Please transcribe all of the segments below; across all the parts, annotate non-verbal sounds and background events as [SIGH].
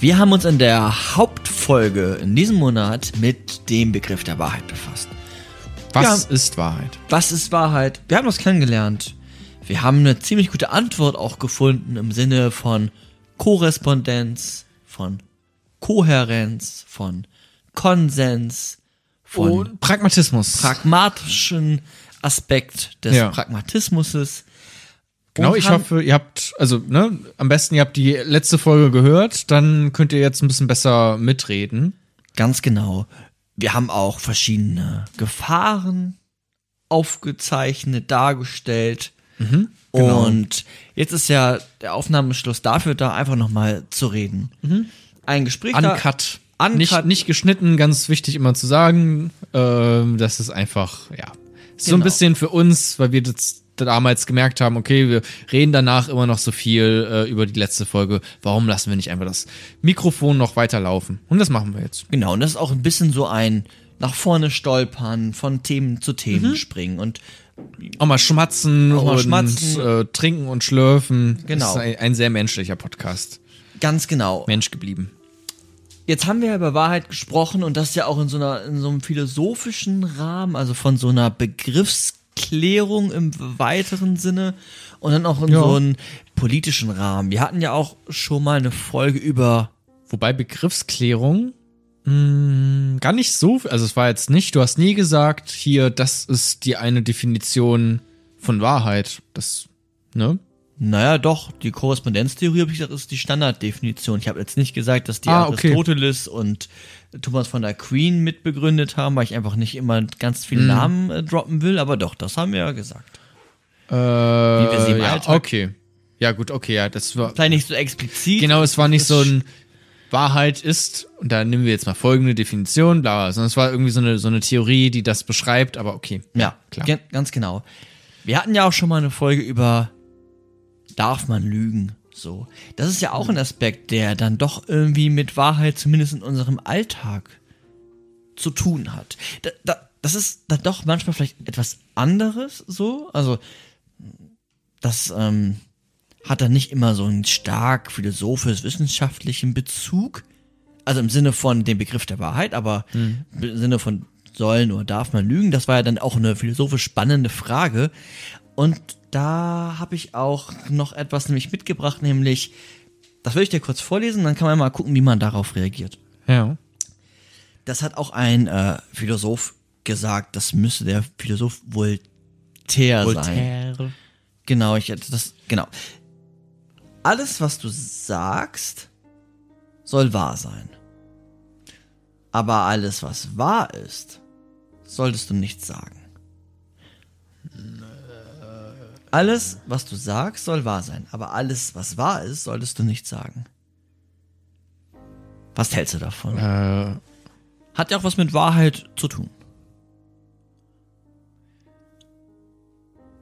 Wir haben uns in der Hauptfolge in diesem Monat mit dem Begriff der Wahrheit befasst. Was Ja. ist Wahrheit? Was ist Wahrheit? Wir haben das kennengelernt. Wir haben eine ziemlich gute Antwort auch gefunden im Sinne von Korrespondenz, von Kohärenz, von Konsens, von Und Pragmatismus. pragmatischen Aspekt des Ja. Pragmatismuses. Genau, ich hoffe, ihr habt, also, ne, am besten ihr habt die letzte Folge gehört, dann könnt ihr jetzt ein bisschen besser mitreden. Ganz genau. Wir haben auch verschiedene Gefahren aufgezeichnet, dargestellt. genau. Und jetzt ist ja der Aufnahmeschluss dafür da, einfach nochmal zu reden. Ein Gespräch da- Uncut. Uncut. Nicht, nicht geschnitten, ganz wichtig immer zu sagen. Ähm, das ist einfach, ja. Ist So ein Genau. bisschen für uns, weil wir das damals gemerkt haben, okay, wir reden danach immer noch so viel äh, über die letzte Folge. Warum lassen wir nicht einfach das Mikrofon noch weiterlaufen? Und das machen wir jetzt. Genau, und das ist auch ein bisschen so ein nach vorne stolpern, von Themen zu Themen springen. Und Auch mal schmatzen Auch mal und schmatzen. Äh, trinken und schlürfen. Genau. Das ist ein, ein sehr menschlicher Podcast. ganz genau. Mensch geblieben. Jetzt haben wir ja über Wahrheit gesprochen und das ja auch in so einer, in so einem philosophischen Rahmen, also von so einer Begriffsklärung im weiteren Sinne und dann auch in Ja. so einem politischen Rahmen. Wir hatten ja auch schon mal eine Folge über, Wobei Begriffsklärung mh, gar nicht so, also es war jetzt nicht, du hast nie gesagt, hier, das ist die eine Definition von Wahrheit. Das, ne? Naja doch, die Korrespondenztheorie, habe ich gesagt, ist die Standarddefinition. Ich habe jetzt nicht gesagt, dass die Ah, okay. Aristoteles und Thomas von der Queen mitbegründet haben, weil ich einfach nicht immer ganz viele Mhm. Namen äh, droppen will, aber doch, das haben wir ja gesagt. Äh, wir sie im ja, Alltag- okay. Ja, gut, okay, ja, das war, Vielleicht nicht so explizit. genau, es war nicht so ein Wahrheit ist, und da nehmen wir jetzt mal folgende Definition, bla, bla, sondern es war irgendwie so eine, so eine Theorie, die das beschreibt, aber okay. Ja, klar. ge- ganz genau. Wir hatten ja auch schon mal eine Folge über darf man lügen? So. Das ist ja auch ein Aspekt, der dann doch irgendwie mit Wahrheit zumindest in unserem Alltag zu tun hat. Da, da, das ist dann doch manchmal vielleicht etwas anderes so. Also das ähm, hat dann nicht immer so einen stark philosophisch-wissenschaftlichen Bezug. Also im Sinne von dem Begriff der Wahrheit, aber im Sinne von sollen oder darf man lügen, das war ja dann auch eine philosophisch spannende Frage. Und da habe ich auch noch etwas nämlich mitgebracht, nämlich, das will ich dir kurz vorlesen, dann kann man mal gucken, wie man darauf reagiert. Ja. Das hat auch ein äh, Philosoph gesagt, das müsste der Philosoph Voltaire, sein. Genau, ich hätte das, genau. Alles, was du sagst, soll wahr sein. Aber alles, was wahr ist, solltest du nicht sagen. Alles, was du sagst, soll wahr sein. Aber alles, was wahr ist, solltest du nicht sagen. Was hältst du davon? Äh, Hat ja auch was mit Wahrheit zu tun.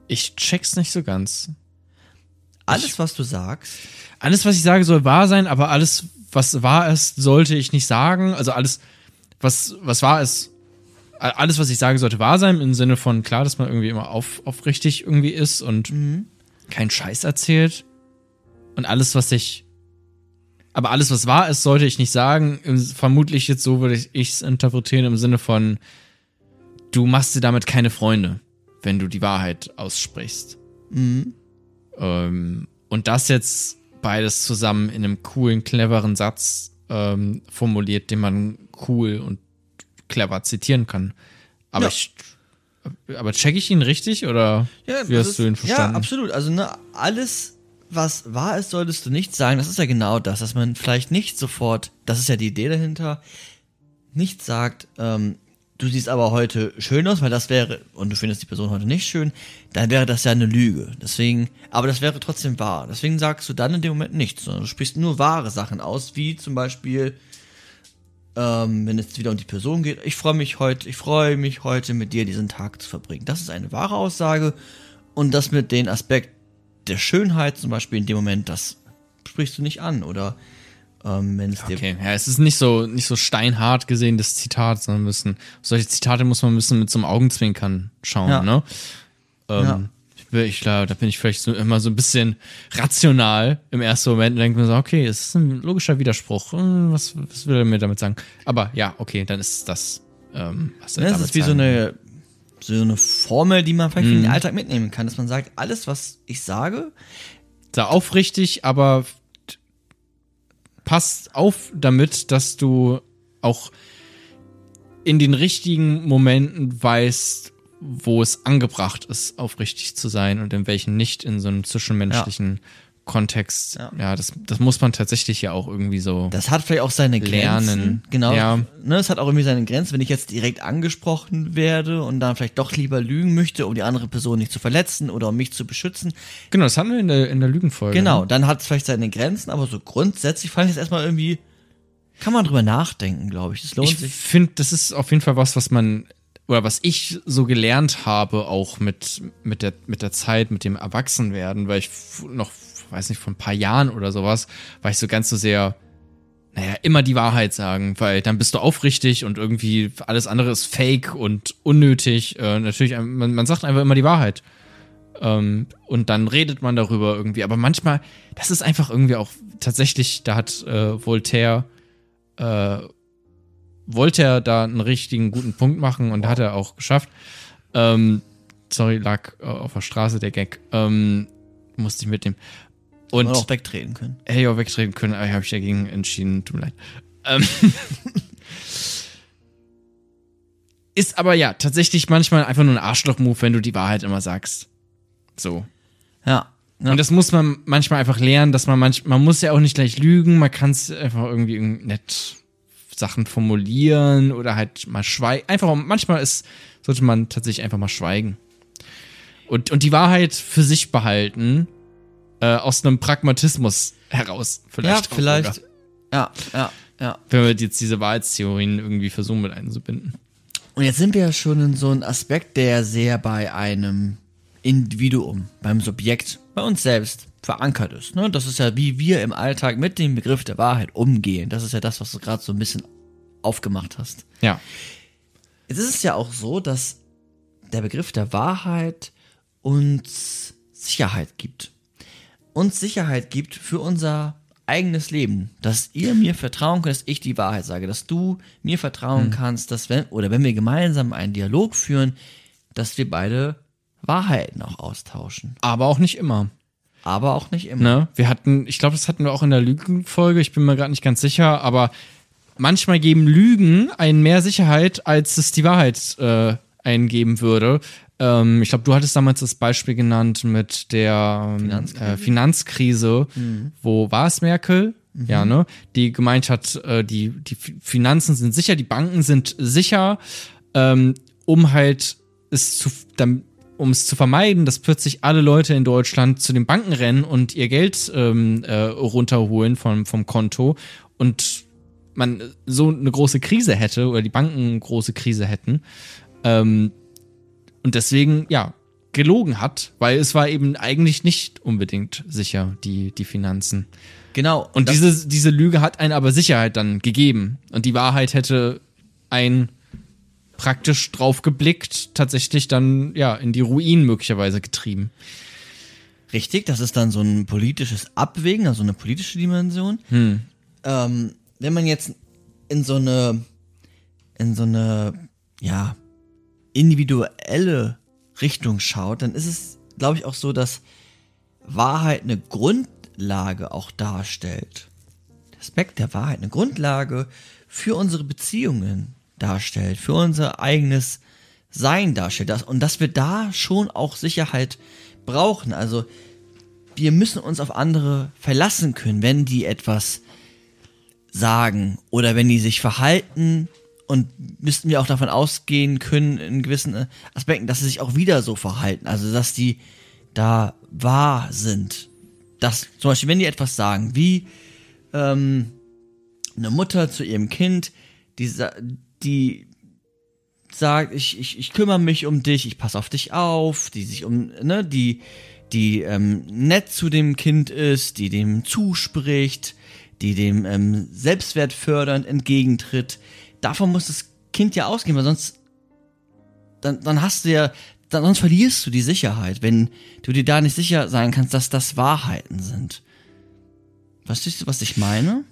ich check's nicht so ganz. Alles, was du sagst, alles, was ich sage, soll wahr sein, aber alles, was wahr ist, sollte ich nicht sagen. Also alles, was, was wahr ist, alles, was ich sage, sollte wahr sein, im Sinne von, klar, dass man irgendwie immer auf, aufrichtig irgendwie ist und keinen Scheiß erzählt. Und alles, was ich, aber alles, was wahr ist, sollte ich nicht sagen. Vermutlich jetzt so würde ich es interpretieren im Sinne von, du machst dir damit keine Freunde, wenn du die Wahrheit aussprichst. Ähm, und das jetzt beides zusammen in einem coolen, cleveren Satz ähm, formuliert, den man cool und clever zitieren kann. Aber Ja. ich, aber check ich ihn richtig oder wie das hast ist- du ihn verstanden? Ja, absolut. Also, ne, alles, was wahr ist, solltest du nicht sagen. Das ist ja genau das, dass man vielleicht nicht sofort, das ist ja die Idee dahinter, nicht sagt, ähm, du siehst aber heute schön aus, weil das wäre, und du findest die Person heute nicht schön, dann wäre das ja eine Lüge. Deswegen, aber das wäre trotzdem wahr. Deswegen sagst du dann in dem Moment nichts, sondern du sprichst nur wahre Sachen aus, wie zum Beispiel, ähm, wenn es wieder um die Person geht, ich freue mich heute, ich freue mich heute mit dir diesen Tag zu verbringen. Das ist eine wahre Aussage und das mit dem Aspekt der Schönheit zum Beispiel in dem Moment, das sprichst du nicht an oder ähm, wenn es dir Okay, ja, es ist nicht so, nicht so steinhart gesehen, das Zitat, sondern bisschen, solche Zitate muss man ein bisschen mit so einem Augenzwinkern schauen, Ja. ne? Ähm, Ja. Ich glaube, da bin ich vielleicht so immer so ein bisschen rational im ersten Moment und denke mir so, okay, es ist ein logischer Widerspruch. Hm, Was, was will er mir damit sagen? Aber ja, okay, dann ist das, ähm, was er das ist wie so sagen will. eine, so eine Formel, die man vielleicht Mhm. in den Alltag mitnehmen kann, dass man sagt, alles, was ich sage, Sei aufrichtig, aber passt auf damit, dass du auch in den richtigen Momenten weißt, wo es angebracht ist, aufrichtig zu sein und in welchen nicht in so einem zwischenmenschlichen Kontext. Ja, Ja. das, das muss man tatsächlich ja auch irgendwie so. das hat vielleicht auch seine Grenzen. Lernen. Genau. Ja. Ne, es hat auch irgendwie seine Grenzen, wenn ich jetzt direkt angesprochen werde und dann vielleicht doch lieber lügen möchte, um die andere Person nicht zu verletzen oder um mich zu beschützen. Genau, das hatten wir in der, in der Lügenfolge. Genau, dann hat es vielleicht seine Grenzen, aber so grundsätzlich fand ich es erstmal irgendwie, kann man drüber nachdenken, glaube ich. Das lohnt Ich sich. finde, das ist auf jeden Fall was, was man oder was ich so gelernt habe, auch mit, mit, der, mit der Zeit, mit dem Erwachsenwerden, weil ich noch, weiß nicht, vor ein paar Jahren oder sowas, war ich so ganz so sehr, naja, immer die Wahrheit sagen, weil dann bist du aufrichtig und irgendwie alles andere ist fake und unnötig. Äh, natürlich, man, man sagt einfach immer die Wahrheit. Ähm, und dann redet man darüber irgendwie. Aber manchmal, das ist einfach irgendwie auch tatsächlich, da hat äh, Voltaire äh, wollte er da einen richtigen guten Punkt machen und hat er auch geschafft. Ähm, sorry, lag äh, auf der Straße der Gag. Ähm, musste ich mitnehmen. Und auch wegtreten können. hätte ich auch wegtreten können, aber habe ich dagegen entschieden, tut mir leid. Ähm, [LAUGHS] ist aber ja tatsächlich manchmal einfach nur ein Arschloch-Move, wenn du die Wahrheit immer sagst. So. Ja. ja. Und das muss man manchmal einfach lernen, dass man manch, man muss ja auch nicht gleich lügen, man kann es einfach irgendwie irgend- nett Sachen formulieren oder halt mal schweigen. Einfach, manchmal ist, sollte man tatsächlich einfach mal schweigen. Und, und die Wahrheit für sich behalten, äh, aus einem Pragmatismus heraus. ja, Vielleicht. auch vielleicht. sogar. Ja, ja, ja. Wenn wir jetzt diese Wahrheitstheorien irgendwie versuchen mit einzubinden. Und jetzt sind wir ja schon in so einem Aspekt, der sehr bei einem Individuum, beim Subjekt, bei uns selbst verankert ist. Ne? Das ist ja, wie wir im Alltag mit dem Begriff der Wahrheit umgehen. Das ist ja das, was du gerade so ein bisschen aufgemacht hast. Ja. Jetzt ist es ja auch so, dass der Begriff der Wahrheit uns Sicherheit gibt. Uns Sicherheit gibt für unser eigenes Leben. Dass ihr mir vertrauen könnt, dass ich die Wahrheit sage. Dass du mir vertrauen kannst, dass wenn, oder wenn wir gemeinsam einen Dialog führen, dass wir beide Wahrheiten auch austauschen. Aber auch nicht immer. Aber auch nicht immer. Ne? Wir hatten, ich glaube, das hatten wir auch in der Lügenfolge, ich bin mir gerade nicht ganz sicher, aber manchmal geben Lügen einen mehr Sicherheit, als es die Wahrheit äh, eingeben würde. Ähm, ich glaube, du hattest damals das Beispiel genannt mit der ähm, Finanzkrise. Äh, Finanzkrise wo war es Merkel? Ja, ne? Die gemeint hat, äh, die, die Fi- Finanzen sind sicher, die Banken sind sicher, ähm, um halt es zu, dann, um es zu vermeiden, dass plötzlich alle Leute in Deutschland zu den Banken rennen und ihr Geld ähm, äh, runterholen vom, vom Konto und man so eine große Krise hätte oder die Banken eine große Krise hätten. Ähm, und deswegen, ja, gelogen hat, weil es war eben eigentlich nicht unbedingt sicher, die, die Finanzen. Genau. Und diese, diese Lüge hat einen aber Sicherheit dann gegeben. Und die Wahrheit hätte ein praktisch drauf geblickt, tatsächlich dann ja in die Ruinen möglicherweise getrieben. Richtig, das ist dann so ein politisches Abwägen, also eine politische Dimension. Hm. Ähm, wenn man jetzt in so eine, in so eine, ja, individuelle Richtung schaut, dann ist es, glaube ich, auch so, dass Wahrheit eine Grundlage auch darstellt. Der Aspekt der Wahrheit eine Grundlage für unsere Beziehungen darstellt, für unser eigenes Sein darstellt. Das, und dass wir da schon auch Sicherheit brauchen. Also wir müssen uns auf andere verlassen können, wenn die etwas sagen oder wenn die sich verhalten und müssten wir auch davon ausgehen können in gewissen Aspekten, dass sie sich auch wieder so verhalten, also dass die da wahr sind. Dass zum Beispiel, wenn die etwas sagen, wie ähm, eine Mutter zu ihrem Kind, die, die sagt, ich, ich, ich kümmere mich um dich, ich passe auf dich auf, die sich um, ne, die, die ähm, nett zu dem Kind ist, die dem zuspricht, die dem ähm, Selbstwert fördernd entgegentritt. Davon muss das Kind ja ausgehen, weil sonst dann, dann hast du ja sonst verlierst du die Sicherheit, wenn du dir da nicht sicher sein kannst, dass das Wahrheiten sind. Verstehst du, was ich meine?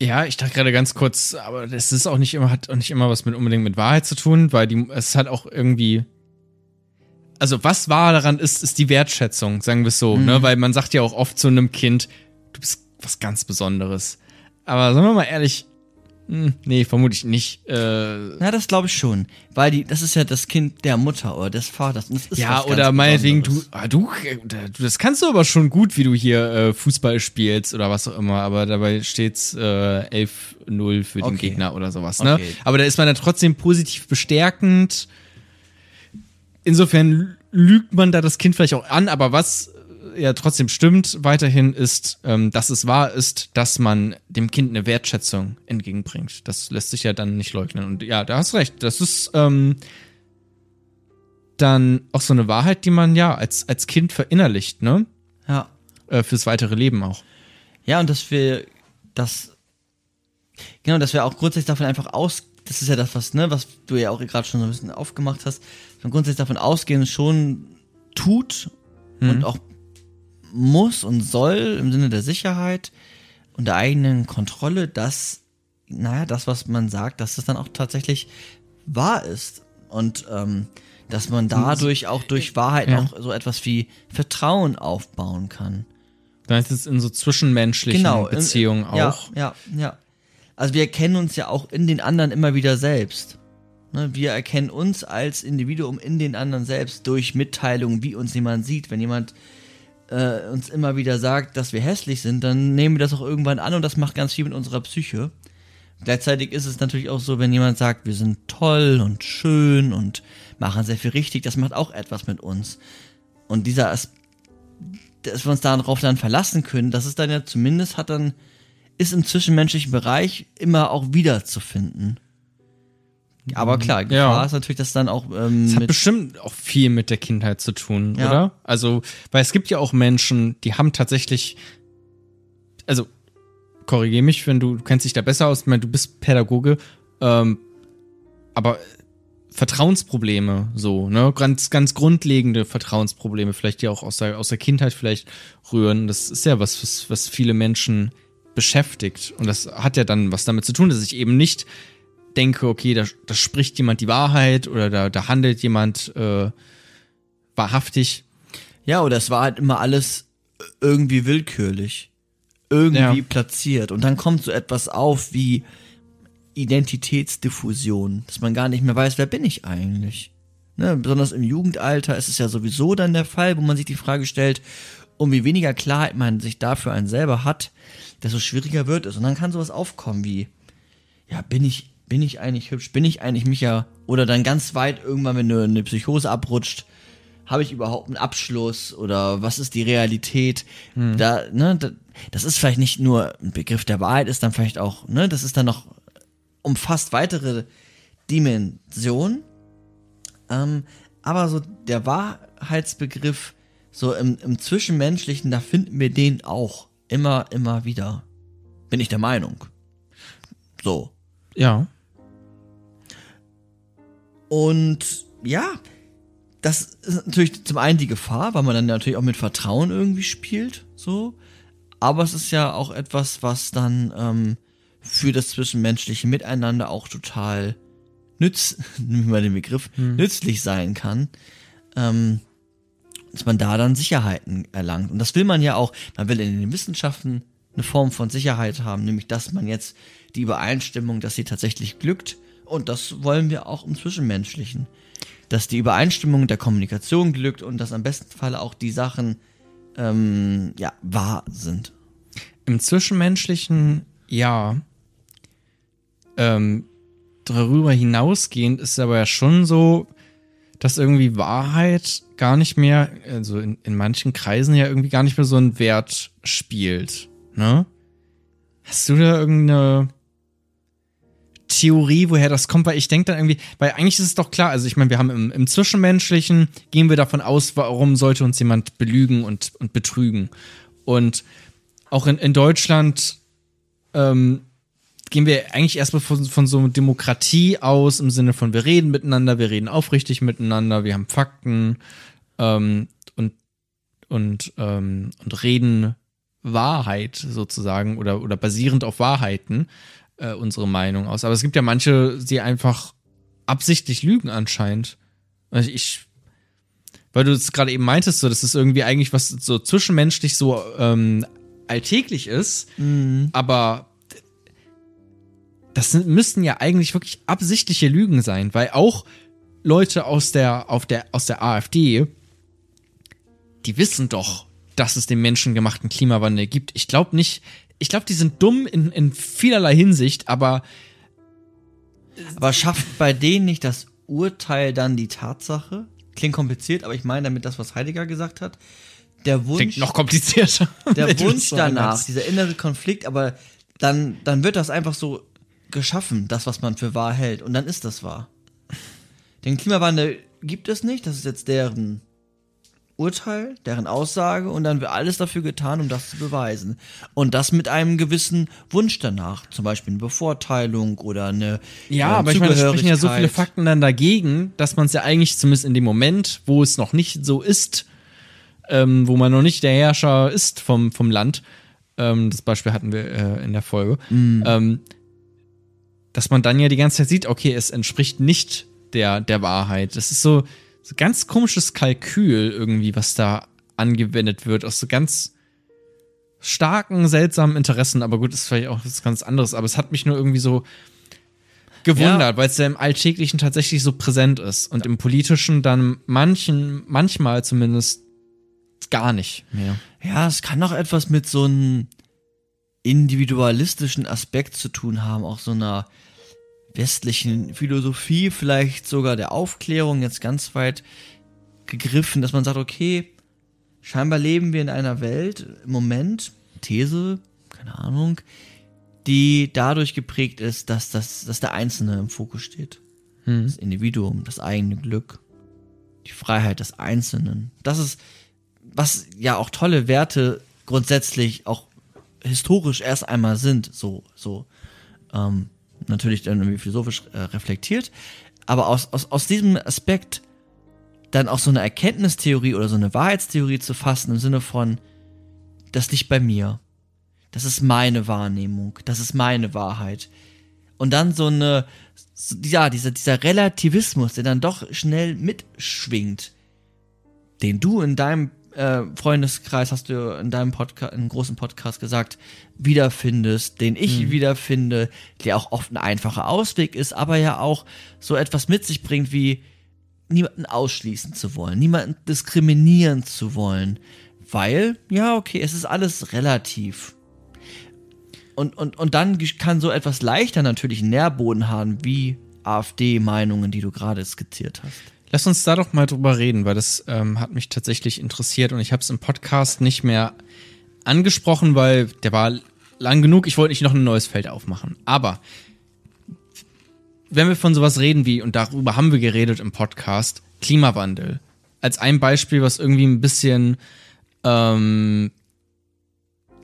Ja, ich dachte gerade ganz kurz, aber das ist auch nicht immer, hat auch nicht immer was mit unbedingt mit Wahrheit zu tun, weil die, es hat auch irgendwie. Also, was wahr daran ist, ist die Wertschätzung, sagen wir es so, ne? Weil man sagt ja auch oft zu einem Kind, du bist was ganz Besonderes. Aber sagen wir mal ehrlich, hm, nee, vermutlich nicht. Äh, Na, das glaube ich schon. Weil die, das ist ja das Kind der Mutter oder des Vaters. Und das ist ja, oder meinetwegen, du, ah, du, äh, du, das kannst du aber schon gut, wie du hier äh, Fußball spielst oder was auch immer, aber dabei steht's äh, 11-0 für den Okay. Gegner oder sowas, ne? Okay. Aber da ist man dann trotzdem positiv bestärkend. Insofern lügt man da das Kind vielleicht auch an, aber was ja trotzdem stimmt weiterhin ist, ähm, dass es wahr ist, dass man dem Kind eine Wertschätzung entgegenbringt. Das lässt sich ja dann nicht leugnen. Und ja, da hast recht. Das ist ähm, dann auch so eine Wahrheit, die man ja als, als Kind verinnerlicht, ne? Ja. Äh, fürs weitere Leben auch. Ja, und dass wir das, genau, dass wir auch grundsätzlich davon einfach aus, das ist ja das, was, ne, was du ja auch gerade schon so ein bisschen aufgemacht hast, dass man grundsätzlich davon ausgehen schon tut und auch muss und soll im Sinne der Sicherheit und der eigenen Kontrolle, dass, naja, das, was man sagt, dass das dann auch tatsächlich wahr ist. Und ähm, dass man dadurch auch durch Wahrheit Ja. auch so etwas wie Vertrauen aufbauen kann. Da ist es in so zwischenmenschlichen Genau, in- Beziehungen ja, auch. Ja, ja. Also wir erkennen uns ja auch in den anderen immer wieder selbst. Ne, wir erkennen uns als Individuum in den anderen selbst durch Mitteilungen, wie uns jemand sieht. Wenn jemand äh, uns immer wieder sagt, dass wir hässlich sind, dann nehmen wir das auch irgendwann an und das macht ganz viel mit unserer Psyche. Gleichzeitig ist es natürlich auch so, wenn jemand sagt, wir sind toll und schön und machen sehr viel richtig, das macht auch etwas mit uns. Und dieser As dass wir uns darauf dann verlassen können, das ist dann ja zumindest hat dann, ist im zwischenmenschlichen Bereich immer auch wiederzufinden. Aber klar, Gefahr Ja. ist natürlich, dass dann auch ähm, Das hat bestimmt auch viel mit der Kindheit zu tun, Ja. oder? Also, weil es gibt ja auch Menschen, die haben tatsächlich, also, korrigier mich, wenn du, du kennst dich da besser aus, ich meine, du bist Pädagoge, ähm, aber Vertrauensprobleme, so, ne, ganz, ganz grundlegende Vertrauensprobleme, vielleicht die auch aus der, aus der Kindheit vielleicht rühren, das ist ja was, was, was viele Menschen beschäftigt und das hat ja dann was damit zu tun, dass ich eben nicht denke, okay, da, da spricht jemand die Wahrheit oder da, da handelt jemand äh, wahrhaftig. ja, oder es war halt immer alles irgendwie willkürlich. Irgendwie Ja. platziert. Und dann kommt so etwas auf wie Identitätsdiffusion, dass man gar nicht mehr weiß, wer bin ich eigentlich? Ne, besonders im Jugendalter ist es ja sowieso dann der Fall, wo man sich die Frage stellt, umso weniger Klarheit man sich dafür einen selber hat, desto schwieriger wird es. Und dann kann sowas aufkommen wie, ja, bin ich, bin ich eigentlich hübsch, bin ich eigentlich Micha? Oder dann ganz weit irgendwann, wenn du eine Psychose abrutscht, habe ich überhaupt einen Abschluss oder was ist die Realität? Da, ne, da, das ist vielleicht nicht nur ein Begriff der Wahrheit, ist dann vielleicht auch, ne, das ist dann noch umfasst weitere Dimensionen. Ähm, aber so der Wahrheitsbegriff, so im, im Zwischenmenschlichen, da finden wir den auch immer, immer wieder. Bin ich der Meinung. So. Ja. Und ja, das ist natürlich zum einen die Gefahr, weil man dann natürlich auch mit Vertrauen irgendwie spielt, so. Aber es ist ja auch etwas, was dann ähm, für das zwischenmenschliche Miteinander auch total nütz, [LAUGHS] nehmen wir mal den Begriff, nützlich sein kann. Ähm, dass man da dann Sicherheiten erlangt. Und das will man ja auch, man will in den Wissenschaften eine Form von Sicherheit haben, nämlich dass man jetzt die Übereinstimmung, dass sie tatsächlich glückt. Und das wollen wir auch im Zwischenmenschlichen. Dass die Übereinstimmung der Kommunikation glückt und dass am besten Falle auch die Sachen ähm, ja, wahr sind. Im Zwischenmenschlichen, ja. Ähm, darüber hinausgehend ist aber ja schon so, dass irgendwie Wahrheit gar nicht mehr, also in, in manchen Kreisen ja irgendwie gar nicht mehr so einen Wert spielt. Ne? Hast du da irgendeine Theorie, woher das kommt? Weil ich denke dann irgendwie, weil eigentlich ist es doch klar, also ich meine, wir haben im, im Zwischenmenschlichen, gehen wir davon aus, warum sollte uns jemand belügen und, und betrügen. Und auch in, in Deutschland ähm, gehen wir eigentlich erstmal von, von so Demokratie aus, im Sinne von wir reden miteinander, wir reden aufrichtig miteinander, wir haben Fakten ähm, und, und, ähm, und reden Wahrheit sozusagen oder, oder basierend auf Wahrheiten äh, unsere Meinung aus. Aber es gibt ja manche, die einfach absichtlich lügen anscheinend. Also ich, weil du es gerade eben meintest, so, das ist irgendwie eigentlich was so zwischenmenschlich so ähm, alltäglich ist, Mhm. aber das sind, müssten ja eigentlich wirklich absichtliche Lügen sein, weil auch Leute aus der, auf der, aus der AfD, die wissen doch, dass es den menschengemachten Klimawandel gibt. Ich glaube nicht, ich glaube, die sind dumm in, in vielerlei Hinsicht, aber Aber schafft bei denen nicht das Urteil dann die Tatsache? Klingt kompliziert, aber ich meine damit das, was Heidegger gesagt hat. Der Wunsch, klingt noch komplizierter. [LAUGHS] der Wunsch danach, dieser innere Konflikt, aber dann, dann wird das einfach so geschaffen, das, was man für wahr hält. Und dann ist das wahr. Den Klimawandel gibt es nicht, das ist jetzt deren Urteil, deren Aussage und dann wird alles dafür getan, um das zu beweisen. Und das mit einem gewissen Wunsch danach, zum Beispiel eine Bevorteilung oder eine Ja, äh, aber ich meine, es sprechen ja so viele. Fakten dann dagegen, dass man es ja eigentlich zumindest in dem Moment, wo es noch nicht so ist, ähm, wo man noch nicht der Herrscher ist vom, vom Land, ähm, das Beispiel hatten wir äh, in der Folge, ähm, dass man dann ja die ganze Zeit sieht, okay, es entspricht nicht der, der Wahrheit. Das ist so, so ganz komisches Kalkül irgendwie, was da angewendet wird, aus so ganz starken, seltsamen Interessen. Aber gut, ist vielleicht auch was ganz anderes. Aber es hat mich nur irgendwie so gewundert, Ja. weil es ja im Alltäglichen tatsächlich so präsent ist und im Politischen dann manchen, manchmal zumindest gar nicht mehr. Ja, es kann auch etwas mit so einem individualistischen Aspekt zu tun haben, auch so einer westlichen Philosophie, vielleicht sogar der Aufklärung jetzt ganz weit gegriffen, dass man sagt, okay, scheinbar leben wir in einer Welt im Moment, These, keine Ahnung, die dadurch geprägt ist, dass, das, dass der Einzelne im Fokus steht. Hm. Das Individuum, das eigene Glück, die Freiheit des Einzelnen. Das ist, was ja auch tolle Werte grundsätzlich auch historisch erst einmal sind, so, so, ähm, natürlich dann irgendwie philosophisch äh, reflektiert, aber aus, aus, aus diesem Aspekt dann auch so eine Erkenntnistheorie oder so eine Wahrheitstheorie zu fassen im Sinne von, das liegt bei mir. Das ist meine Wahrnehmung, das ist meine Wahrheit. Und dann so eine, so- ja, dieser, dieser Relativismus, der dann doch schnell mitschwingt, den du in deinem äh, Freundeskreis, hast du in deinem Podcast, in einem großen Podcast gesagt, wiederfindest, den ich wiederfinde, der auch oft ein einfacher Ausweg ist, aber ja auch so etwas mit sich bringt wie niemanden ausschließen zu wollen, niemanden diskriminieren zu wollen, weil, ja, okay, es ist alles relativ. Und, und, und dann kann so etwas leichter natürlich einen Nährboden haben, wie AfD-Meinungen, die du gerade skizziert hast. Lass uns da doch mal drüber reden, weil das ähm, hat mich tatsächlich interessiert und ich habe es im Podcast nicht mehr angesprochen, weil der war lang genug. Ich wollte nicht noch ein neues Feld aufmachen. Aber wenn wir von sowas reden wie, und darüber haben wir geredet im Podcast, Klimawandel. Als ein Beispiel, was irgendwie ein bisschen, ähm,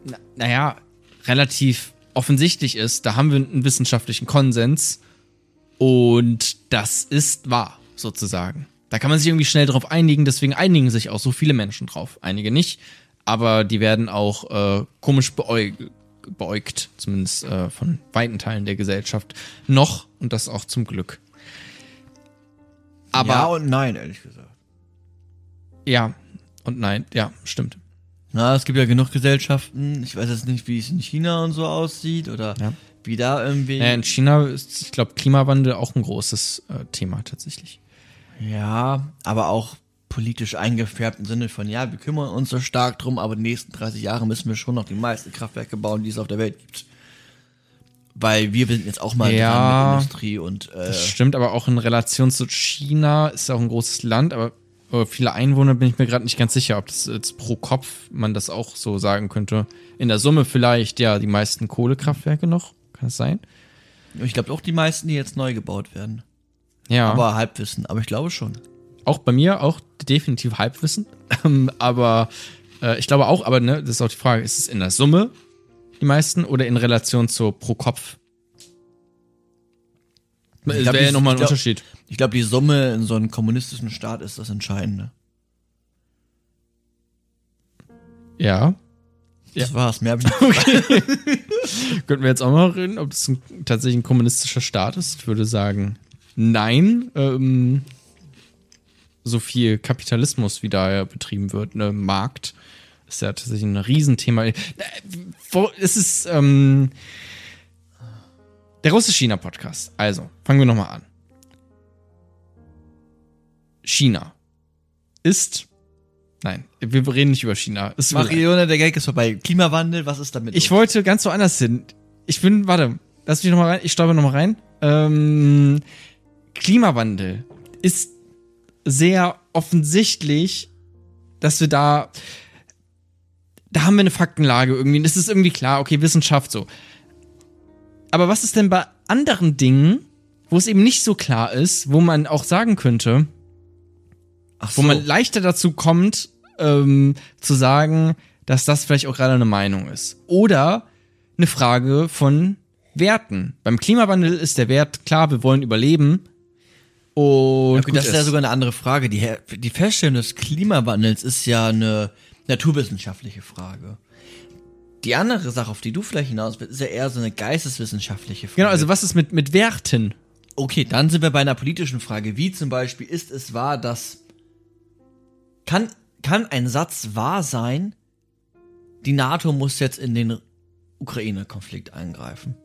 na, naja, relativ offensichtlich ist, da haben wir einen wissenschaftlichen Konsens und das ist wahr, sozusagen. Da kann man sich irgendwie schnell drauf einigen, deswegen einigen sich auch so viele Menschen drauf. Einige nicht, aber die werden auch äh, komisch beäug beäugt, zumindest äh, von weiten Teilen der Gesellschaft. Noch, und das auch zum Glück. Aber ja und nein, ehrlich gesagt. ja und nein, ja, stimmt. Na, es gibt ja genug Gesellschaften. Ich weiß jetzt nicht, wie es in China und so aussieht oder Ja. wie da irgendwie. Ja, in China ist, ich glaube, Klimawandel auch ein großes äh, Thema tatsächlich. Ja, aber auch politisch eingefärbt im Sinne von, ja, wir kümmern uns so stark drum, aber die nächsten 30 Jahre müssen wir schon noch die meisten Kraftwerke bauen, die es auf der Welt gibt. Weil wir sind jetzt auch mal Ja. dran mit Industrie und äh, Das stimmt, aber auch in Relation zu China ist ja auch ein großes Land, aber äh, viele Einwohner bin ich mir gerade nicht ganz sicher, ob das jetzt pro Kopf man das auch so sagen könnte. In der Summe vielleicht ja die meisten Kohlekraftwerke noch, kann es sein? ich glaube auch die meisten, die jetzt neu gebaut werden. Ja, Aber Halbwissen, aber ich glaube schon. auch bei mir auch definitiv Halbwissen, [LAUGHS] Ähm, aber äh, ich glaube auch, aber ne, das ist auch die Frage, ist es in der Summe die meisten oder in Relation zur pro Kopf Das wäre ja nochmal ein glaub- Unterschied. Ich glaube, die Summe in so einem kommunistischen Staat ist das Entscheidende. Ja. Das war's. Mehr hab ich nicht. [LAUGHS] Könnten wir jetzt auch mal reden, ob das ein, tatsächlich ein kommunistischer Staat ist? Ich würde sagen, nein. Ähm, so viel Kapitalismus, wie da ja betrieben wird, ne, Markt, ist ja tatsächlich ein Riesenthema. Äh, Es ist ähm, der Russisch-China-Podcast. Also, fangen wir nochmal an. China ist. Nein, wir reden nicht über China. Es. Marione, der Gag ist vorbei. Klimawandel, was ist damit? Ich los? wollte ganz woanders hin. Ich bin, warte, lass mich nochmal rein, ich stolper nochmal rein. Ähm, Klimawandel ist sehr offensichtlich, dass wir da, da haben wir eine Faktenlage irgendwie. Das ist irgendwie klar, okay, Wissenschaft so. Aber was ist denn bei anderen Dingen, wo es eben nicht so klar ist, wo man auch sagen könnte, Ach wo man leichter dazu kommt, ähm, zu sagen, dass das vielleicht auch gerade eine Meinung ist. Oder eine Frage von Werten. Beim Klimawandel ist der Wert klar, wir wollen überleben. Und Ja, gut, das ist ja sogar eine andere Frage. Die, die Feststellung des Klimawandels ist ja eine naturwissenschaftliche Frage. Die andere Sache, auf die du vielleicht hinaus willst, ist ja eher so eine geisteswissenschaftliche Frage. Genau, also was ist mit, mit Werten? Okay, dann sind wir bei einer politischen Frage, wie zum Beispiel, ist es wahr, dass kann, kann ein Satz wahr sein, die NATO muss jetzt in den Ukraine-Konflikt eingreifen?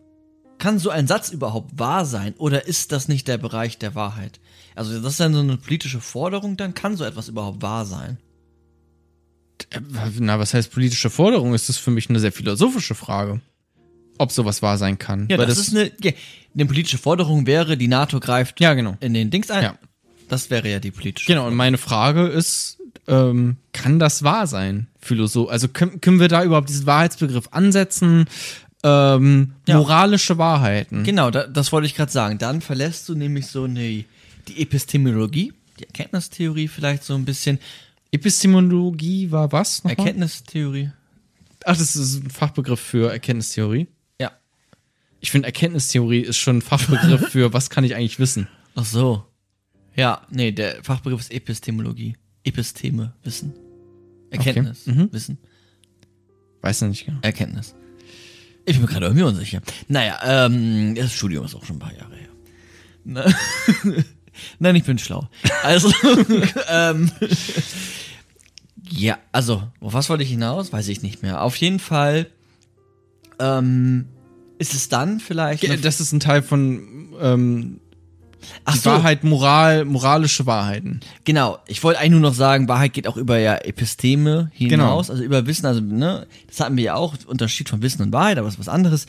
Kann so ein Satz überhaupt wahr sein oder ist das nicht der Bereich der Wahrheit? Also das ist dann so eine politische Forderung, dann kann so etwas überhaupt wahr sein. Na, was heißt politische Forderung? Ist das für mich eine sehr philosophische Frage. Ob sowas wahr sein kann. Ja, Weil das, ist eine, ja, eine politische Forderung wäre, die NATO greift Ja, genau. in den Dings ein. Ja. Das wäre ja die politische Genau, und meine Frage ist, ähm, kann das wahr sein? Philosoph also können, können wir da überhaupt diesen Wahrheitsbegriff ansetzen? Ähm, Ja. Moralische Wahrheiten. Genau, da, das wollte ich gerade sagen. Dann verlässt du nämlich so eine, die Epistemologie, die Erkenntnistheorie vielleicht so ein bisschen. Epistemologie war was? nochmal? Erkenntnistheorie. Ach, das ist ein Fachbegriff für Erkenntnistheorie. Ja. Ich finde, Erkenntnistheorie ist schon ein Fachbegriff [LAUGHS] für was kann ich eigentlich wissen. Ach so. Ja, nee, der Fachbegriff ist Epistemologie. Episteme, Wissen. Erkenntnis, Okay, mhm. Wissen, Weiß noch nicht genau. Erkenntnis. Ich bin mir gerade irgendwie unsicher. Naja, ähm, das Studium ist auch schon ein paar Jahre her. Ne? [LAUGHS] Nein, ich bin schlau. Also, [LAUGHS] ähm, ja, also, auf was wollte ich hinaus? Weiß ich nicht mehr. Auf jeden Fall, ähm, ist es dann vielleicht. eine- Das ist ein Teil von ähm, Ach die so, Wahrheit, Moral, moralische Wahrheiten. Genau, ich wollte eigentlich nur noch sagen, Wahrheit geht auch über ja Episteme hinaus, Genau. also über Wissen, also ne, das hatten wir ja auch, Unterschied von Wissen und Wahrheit, aber das ist was anderes.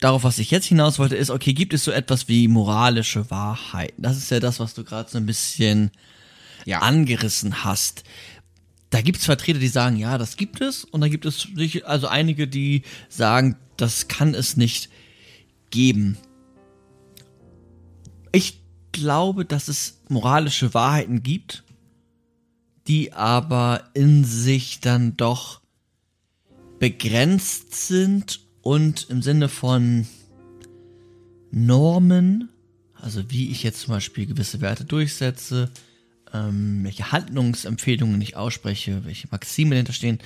Darauf, was ich jetzt hinaus wollte, ist, okay, gibt es so etwas wie moralische Wahrheiten? Das ist ja das, was du gerade so ein bisschen Ja. angerissen hast. Da gibt es Vertreter, die sagen, ja, das gibt es, und da gibt es sich- also einige, die sagen, das kann es nicht geben. Ich glaube, dass es moralische Wahrheiten gibt, die aber in sich dann doch begrenzt sind und im Sinne von Normen, also wie ich jetzt zum Beispiel gewisse Werte durchsetze, ähm, welche Handlungsempfehlungen ich ausspreche, welche Maxime dahinter stehen,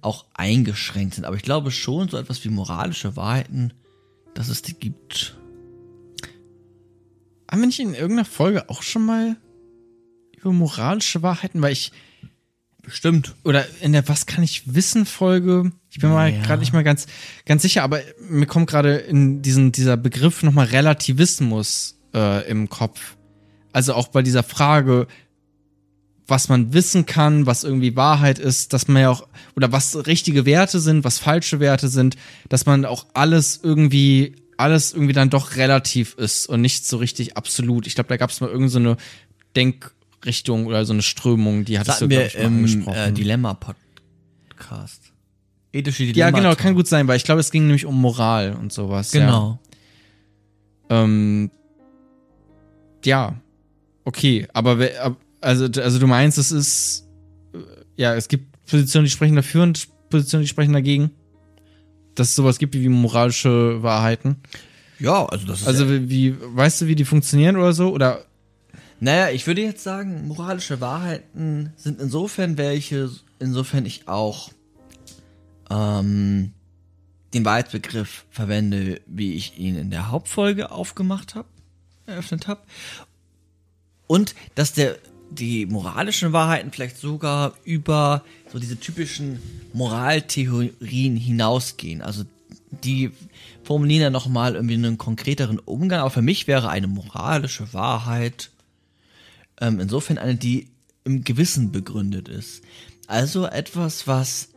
auch eingeschränkt sind. Aber ich glaube schon, so etwas wie moralische Wahrheiten, dass es die gibt. Haben wir nicht in irgendeiner Folge auch schon mal über moralische Wahrheiten, weil ich Bestimmt. oder in der Was kann ich wissen Folge, ich bin mal Ja. gerade nicht mal ganz ganz sicher, aber mir kommt gerade in diesen dieser Begriff nochmal Relativismus äh, im Kopf. Also auch bei dieser Frage, was man wissen kann, was irgendwie Wahrheit ist, dass man ja auch oder was richtige Werte sind, was falsche Werte sind, dass man auch alles irgendwie alles irgendwie dann doch relativ ist und nicht so richtig absolut. Ich glaube, da gab es mal irgendeine so eine Denkrichtung oder so eine Strömung, die hattest du glaub wir ich, im angesprochen. äh, Dilemma-Podcast. Ethische Ja, Dilemma. genau, kann gut sein, weil ich glaube, es ging nämlich um Moral und sowas. Genau. Ja, ähm, ja. okay, aber also, also du meinst, es ist, äh, ja, es gibt Positionen, die sprechen dafür und Positionen, die sprechen dagegen? Dass es sowas gibt wie moralische Wahrheiten? Ja, also das ist. Also wie, wie, weißt du, wie die funktionieren oder so? Oder naja, ich würde jetzt sagen, moralische Wahrheiten sind insofern welche, insofern ich auch ähm, den Wahrheitsbegriff verwende, wie ich ihn in der Hauptfolge aufgemacht habe, eröffnet habe. Und dass der die moralischen Wahrheiten vielleicht sogar über so diese typischen Moraltheorien hinausgehen. Also die formulieren ja nochmal irgendwie einen konkreteren Umgang, aber für mich wäre eine moralische Wahrheit ähm, insofern eine, die im Gewissen begründet ist. Also etwas, was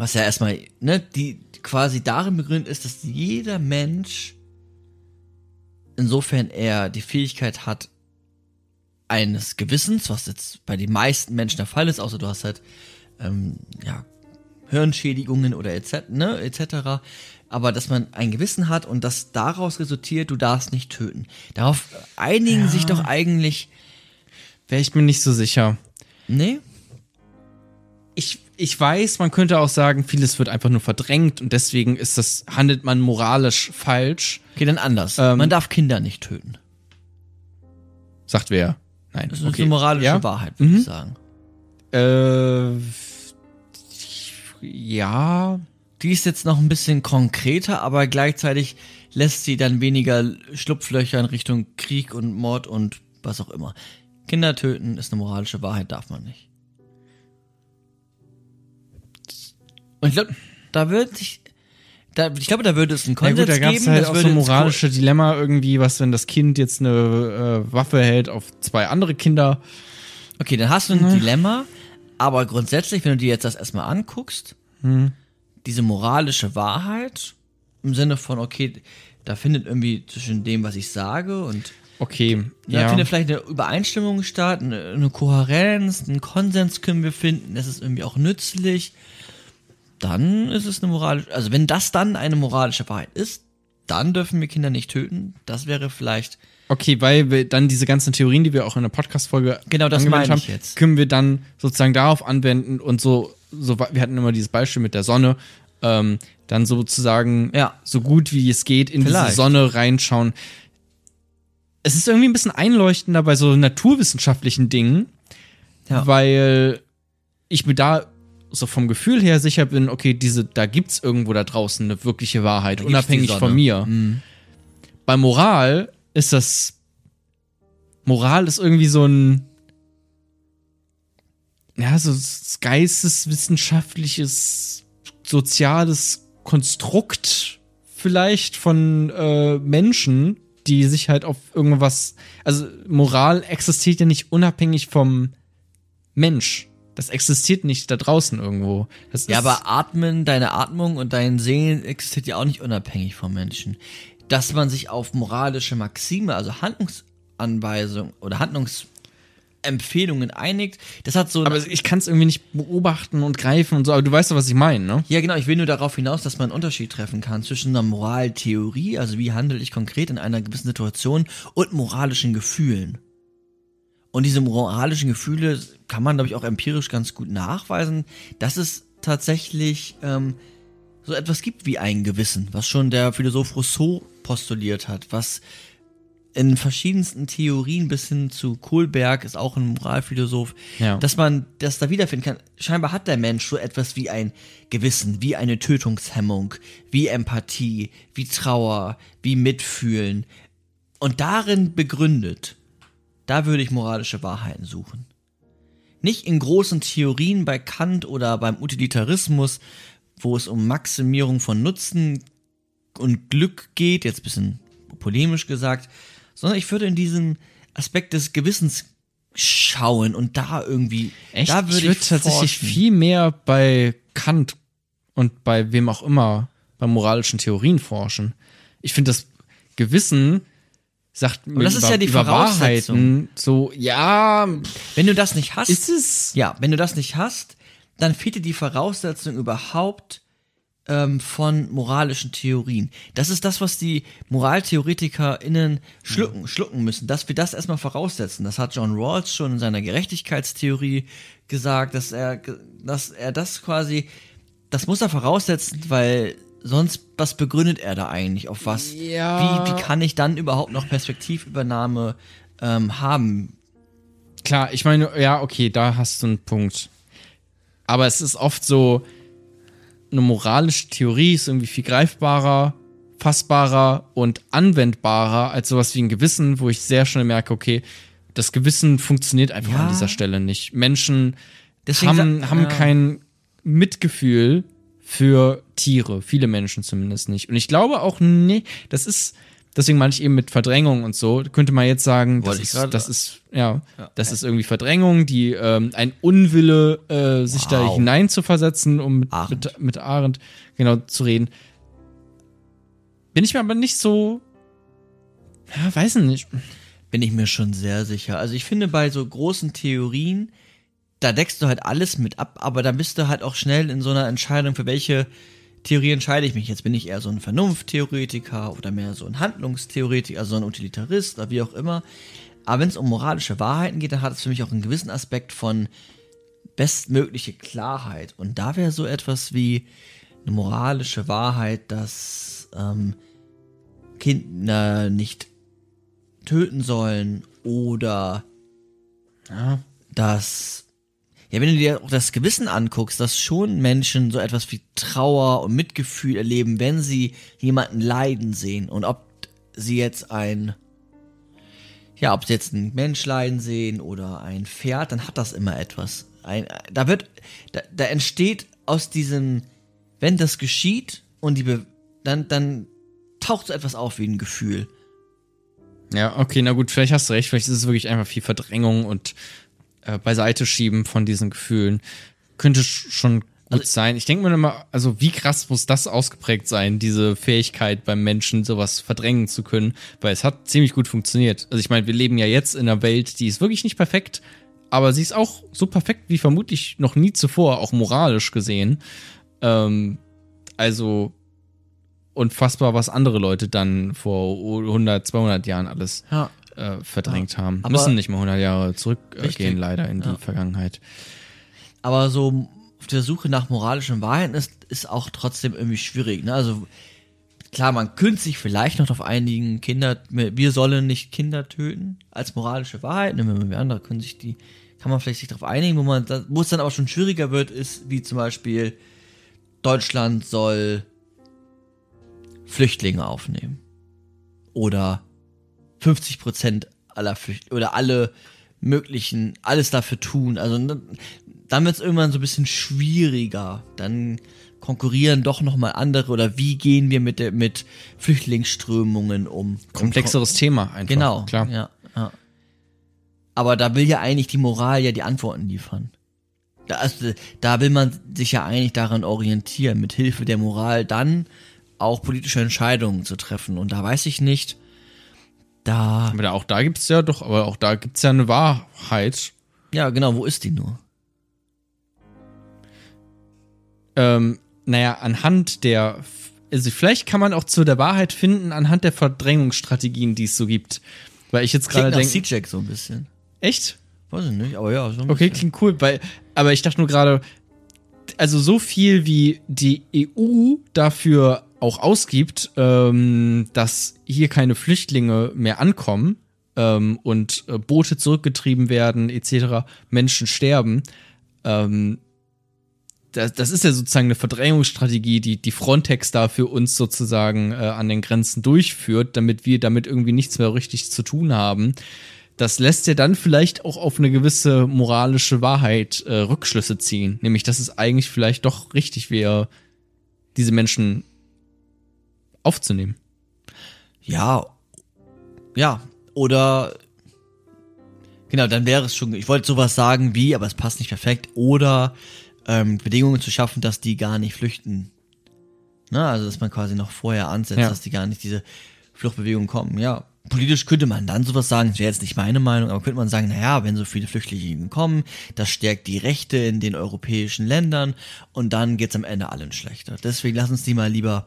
was ja erstmal, ne, die quasi darin begründet ist, dass jeder Mensch, insofern er die Fähigkeit hat, eines Gewissens, was jetzt bei den meisten Menschen der Fall ist, außer du hast halt, ähm, ja, Hirnschädigungen oder etc., ne, etc., aber dass man ein Gewissen hat und das daraus resultiert, du darfst nicht töten. Darauf einigen Ja. sich doch eigentlich, wäre ich mir nicht so sicher. ne? Ich, ich weiß, man könnte auch sagen, vieles wird einfach nur verdrängt und deswegen ist das, handelt man moralisch falsch. Okay, dann anders. Ähm, man darf Kinder nicht töten. Sagt wer? Nein. Das ist eine moralische ja? Wahrheit, würde Mhm. ich sagen. Äh, ja. Die ist jetzt noch ein bisschen konkreter, aber gleichzeitig lässt sie dann weniger Schlupflöcher in Richtung Krieg und Mord und was auch immer. Kinder töten ist eine moralische Wahrheit, darf man nicht. Und ich glaube, da wird sich, da, ich glaube, da würde es einen Konsens gut, da geben. halt das auch so moralische Dilemma irgendwie, was wenn das Kind jetzt eine äh, Waffe hält auf zwei andere Kinder. Okay, dann hast du ein Dilemma, aber grundsätzlich, wenn du dir jetzt das erstmal anguckst, Hm. diese moralische Wahrheit im Sinne von, okay, da findet irgendwie zwischen dem, was ich sage und Okay, Da ja. findet vielleicht eine Übereinstimmung statt, eine, eine Kohärenz, einen Konsens können wir finden, es ist irgendwie auch nützlich. Dann ist es eine moralische, also wenn das dann eine moralische Wahrheit ist, dann dürfen wir Kinder nicht töten. Das wäre vielleicht, Okay, weil wir dann diese ganzen Theorien, die wir auch in der Podcast-Folge Genau, das angewendet haben, jetzt. können wir dann sozusagen darauf anwenden und so, so wir hatten immer dieses Beispiel mit der Sonne, ähm, dann sozusagen Ja. so gut wie es geht in Vielleicht. diese Sonne reinschauen. Es ist irgendwie ein bisschen einleuchtender bei so naturwissenschaftlichen Dingen, Ja. weil ich mir da so vom Gefühl her sicher bin, okay, diese, da gibt's irgendwo da draußen eine wirkliche Wahrheit, unabhängig von mir. Mhm. Bei Moral ist das. Moral ist irgendwie so ein. Ja, so geisteswissenschaftliches, soziales Konstrukt vielleicht von äh, Menschen, die sich halt auf irgendwas. Also Moral existiert ja nicht unabhängig vom Mensch. Das existiert nicht da draußen irgendwo. Das ja, aber Atmen, deine Atmung und dein Sehen existiert ja auch nicht unabhängig vom Menschen. Dass man sich auf moralische Maxime, also Handlungsanweisungen oder Handlungsempfehlungen einigt, das hat so aber ich kann es irgendwie nicht beobachten und greifen und so. Aber du weißt doch, was ich meine, ne? Ja, genau. Ich will nur darauf hinaus, dass man einen Unterschied treffen kann zwischen einer Moraltheorie, also wie handle ich konkret in einer gewissen Situation, und moralischen Gefühlen. Und diese moralischen Gefühle kann man, glaube ich, auch empirisch ganz gut nachweisen, dass es tatsächlich ähm, so etwas gibt wie ein Gewissen, was schon der Philosoph Rousseau postuliert hat, was in verschiedensten Theorien bis hin zu Kohlberg ist auch ein Moralphilosoph, Ja. dass man das da wiederfinden kann. Scheinbar hat der Mensch so etwas wie ein Gewissen, wie eine Tötungshemmung, wie Empathie, wie Trauer, wie Mitfühlen. Und darin begründet, da würde ich moralische Wahrheiten suchen. Nicht in großen Theorien bei Kant oder beim Utilitarismus, wo es um Maximierung von Nutzen und Glück geht, jetzt ein bisschen polemisch gesagt, sondern ich würde in diesen Aspekt des Gewissens schauen und da irgendwie, Echt? da würde ich ich, würde tatsächlich forschen. viel mehr bei Kant und bei wem auch immer bei moralischen Theorien forschen. Ich finde das Gewissen sagt mir das ist über, ja die Voraussetzung. So, ja, Wenn du das nicht hast, ist es ja, wenn du das nicht hast, dann fehlt dir die Voraussetzung überhaupt ähm, von moralischen Theorien. Das ist das, was die MoraltheoretikerInnen schlucken, schlucken müssen, dass wir das erstmal voraussetzen. Das hat John Rawls schon in seiner Gerechtigkeitstheorie gesagt, dass er, dass er das quasi, das muss er voraussetzen, weil sonst, was begründet er da eigentlich? Auf was? Ja. Wie, wie kann ich dann überhaupt noch Perspektivübernahme ähm, haben? Klar, ich meine, ja, okay, da hast du einen Punkt. Aber es ist oft so, eine moralische Theorie ist irgendwie viel greifbarer, fassbarer und anwendbarer als sowas wie ein Gewissen, wo ich sehr schnell merke, okay, das Gewissen funktioniert einfach Ja. an dieser Stelle nicht. Menschen Deswegen haben, haben ja. kein Mitgefühl für Tiere. Viele Menschen zumindest nicht. Und ich glaube auch, nee, das ist, deswegen meine ich eben mit Verdrängung und so, könnte man jetzt sagen, das ist, das ist, ja, Ja. das ist irgendwie Verdrängung, die, ähm, ein Unwille, äh, sich da Wow. hinein zu versetzen, um mit, Arendt. mit, mit Arendt genau zu reden. Bin ich mir aber nicht so, ja, weiß nicht. Bin ich mir schon sehr sicher. Also ich finde bei so großen Theorien, da deckst du halt alles mit ab, aber da bist du halt auch schnell in so einer Entscheidung, für welche Theorie entscheide ich mich. Jetzt bin ich eher so ein Vernunfttheoretiker oder mehr so ein Handlungstheoretiker, also so ein Utilitarist oder wie auch immer. Aber wenn es um moralische Wahrheiten geht, dann hat es für mich auch einen gewissen Aspekt von bestmögliche Klarheit. Und da wäre so etwas wie eine moralische Wahrheit, dass ähm, Kinder nicht töten sollen oder Ja. dass ja, wenn du dir auch das Gewissen anguckst, dass schon Menschen so etwas wie Trauer und Mitgefühl erleben, wenn sie jemanden leiden sehen und ob sie jetzt ein ja, ob sie jetzt einen Mensch leiden sehen oder ein Pferd, dann hat das immer etwas. Ein, da wird da, da entsteht aus diesem wenn das geschieht und die Be dann dann taucht so etwas auf wie ein Gefühl. Ja, okay, na gut, vielleicht hast du recht. Vielleicht ist es wirklich einfach viel Verdrängung und äh, beiseite schieben von diesen Gefühlen. Könnte sch- schon gut sein. Ich denke mir immer, also wie krass muss das ausgeprägt sein, diese Fähigkeit beim Menschen, sowas verdrängen zu können, weil es hat ziemlich gut funktioniert. Also ich meine, wir leben ja jetzt in einer Welt, die ist wirklich nicht perfekt, aber sie ist auch so perfekt wie vermutlich noch nie zuvor, auch moralisch gesehen. Ähm, also unfassbar, was andere Leute dann vor 100, 200 Jahren alles Ja. Äh, verdrängt haben. aber- Müssen nicht mal 100 Jahre zurückgehen, Richtig. leider in Ja. die Vergangenheit. Aber so auf der Suche nach moralischen Wahrheiten ist, ist auch trotzdem irgendwie schwierig. Ne? Also klar, man könnte sich vielleicht noch auf einigen Kinder, wir sollen nicht Kinder töten, als moralische Wahrheit. Ne? Wir andere können sich die, kann man vielleicht sich darauf einigen, wo man, wo es dann aber schon schwieriger wird, ist wie zum Beispiel Deutschland soll Flüchtlinge aufnehmen. Oder 50 Prozent aller Flüchtlinge oder alle möglichen, alles dafür tun. Also dann wird es irgendwann so ein bisschen schwieriger. Dann konkurrieren doch noch mal andere oder wie gehen wir mit der mit Flüchtlingsströmungen um? Komplexeres Thema einfach. Genau, klar. Ja, ja. Aber da will ja eigentlich die Moral ja die Antworten liefern. Da, also, da will man sich ja eigentlich daran orientieren, mit Hilfe der Moral dann auch politische Entscheidungen zu treffen. Und da weiß ich nicht, da, Aber da, auch da gibt's ja doch, aber auch da gibt's ja eine Wahrheit. ja genau, wo ist die nur? Ähm, naja, anhand der, also vielleicht kann man auch zu der Wahrheit finden, anhand der Verdrängungsstrategien, die es so gibt. Weil ich jetzt gerade denke, C-Check so ein bisschen. echt? Weiß ich nicht, aber ja, so ein Okay, bisschen. klingt cool, weil, aber ich dachte nur gerade, also so viel wie die EU dafür auch ausgibt, ähm, dass hier keine Flüchtlinge mehr ankommen ähm, und äh, Boote zurückgetrieben werden, etc., Menschen sterben, ähm, das, das ist ja sozusagen eine Verdrängungsstrategie, die die Frontex da für uns sozusagen äh, an den Grenzen durchführt, damit wir damit irgendwie nichts mehr richtig zu tun haben das lässt ja dann vielleicht auch auf eine gewisse moralische Wahrheit äh, Rückschlüsse ziehen. Nämlich, dass es eigentlich vielleicht doch richtig wäre, diese Menschen aufzunehmen. Ja, ja, oder genau, dann wäre es schon, ich wollte sowas sagen wie, aber es passt nicht perfekt, oder ähm, Bedingungen zu schaffen, dass die gar nicht flüchten. Na, also dass man quasi noch vorher ansetzt, Ja. dass die gar nicht diese Fluchtbewegungen kommen. Ja, politisch könnte man dann sowas sagen, das wäre jetzt nicht meine Meinung, aber könnte man sagen, naja, wenn so viele Flüchtlinge kommen, das stärkt die Rechte in den europäischen Ländern und dann geht's am Ende allen schlechter. Deswegen lass uns die mal lieber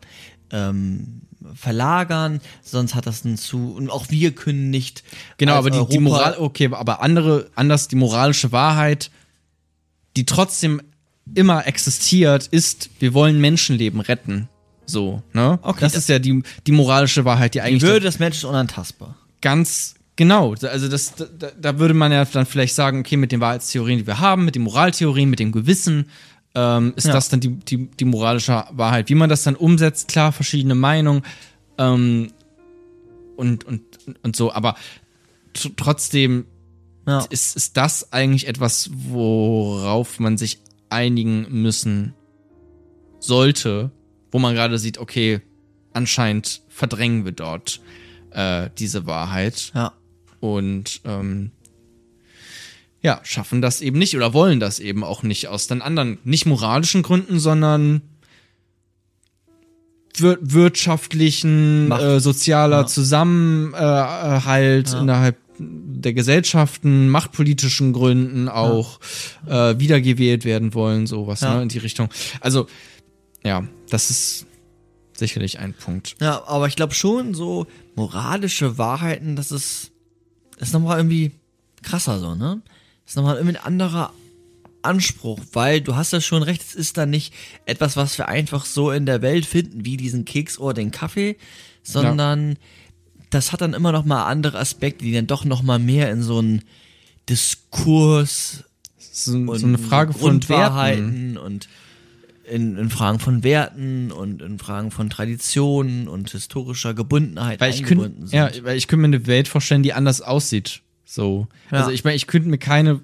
ähm, verlagern, sonst hat das einen zu und auch wir können nicht Genau, aber die, die Moral, okay, aber andere, anders die moralische Wahrheit, die trotzdem immer existiert, ist, wir wollen Menschenleben retten. So, ne? Okay, das, das- ist ja die, die moralische Wahrheit, die Die eigentlich Würde des Menschen ist unantastbar. ganz genau, also das, da, da würde man ja dann vielleicht sagen, okay, mit den Wahrheitstheorien, die wir haben, mit den Moraltheorien, mit dem Gewissen, ähm, ist Ja. das dann die, die, die moralische Wahrheit. Wie man das dann umsetzt, klar, verschiedene Meinungen ähm, und, und, und so, aber tr- trotzdem Ja. ist, ist das eigentlich etwas, worauf man sich einigen müssen sollte, wo man gerade sieht, okay, anscheinend verdrängen wir dort äh, diese Wahrheit ja. und ähm, ja, schaffen das eben nicht oder wollen das eben auch nicht aus dann anderen, nicht moralischen Gründen, sondern wir wirtschaftlichen, äh, sozialer Ja. Zusammenhalt Ja. innerhalb der Gesellschaften, machtpolitischen Gründen auch äh, wiedergewählt werden wollen, sowas Ja. ne, in die Richtung. Also, ja, das ist sicherlich ein Punkt. Ja, aber ich glaube schon, so moralische Wahrheiten, das ist, das ist nochmal irgendwie krasser so, ne? Das ist nochmal irgendwie ein anderer Anspruch, weil du hast ja schon recht, es ist dann nicht etwas, was wir einfach so in der Welt finden, wie diesen Keks oder den Kaffee, sondern das hat dann immer noch mal andere Aspekte, die dann doch noch mal mehr in so einen Diskurs So, so eine Frage von Werten. Grundwahrheiten und in, in Fragen von Werten und in Fragen von Traditionen und historischer Gebundenheit Weil ich sind. ja, weil ich könnte mir eine Welt vorstellen, die anders aussieht. So. Ja. Also ich meine, ich könnte mir keine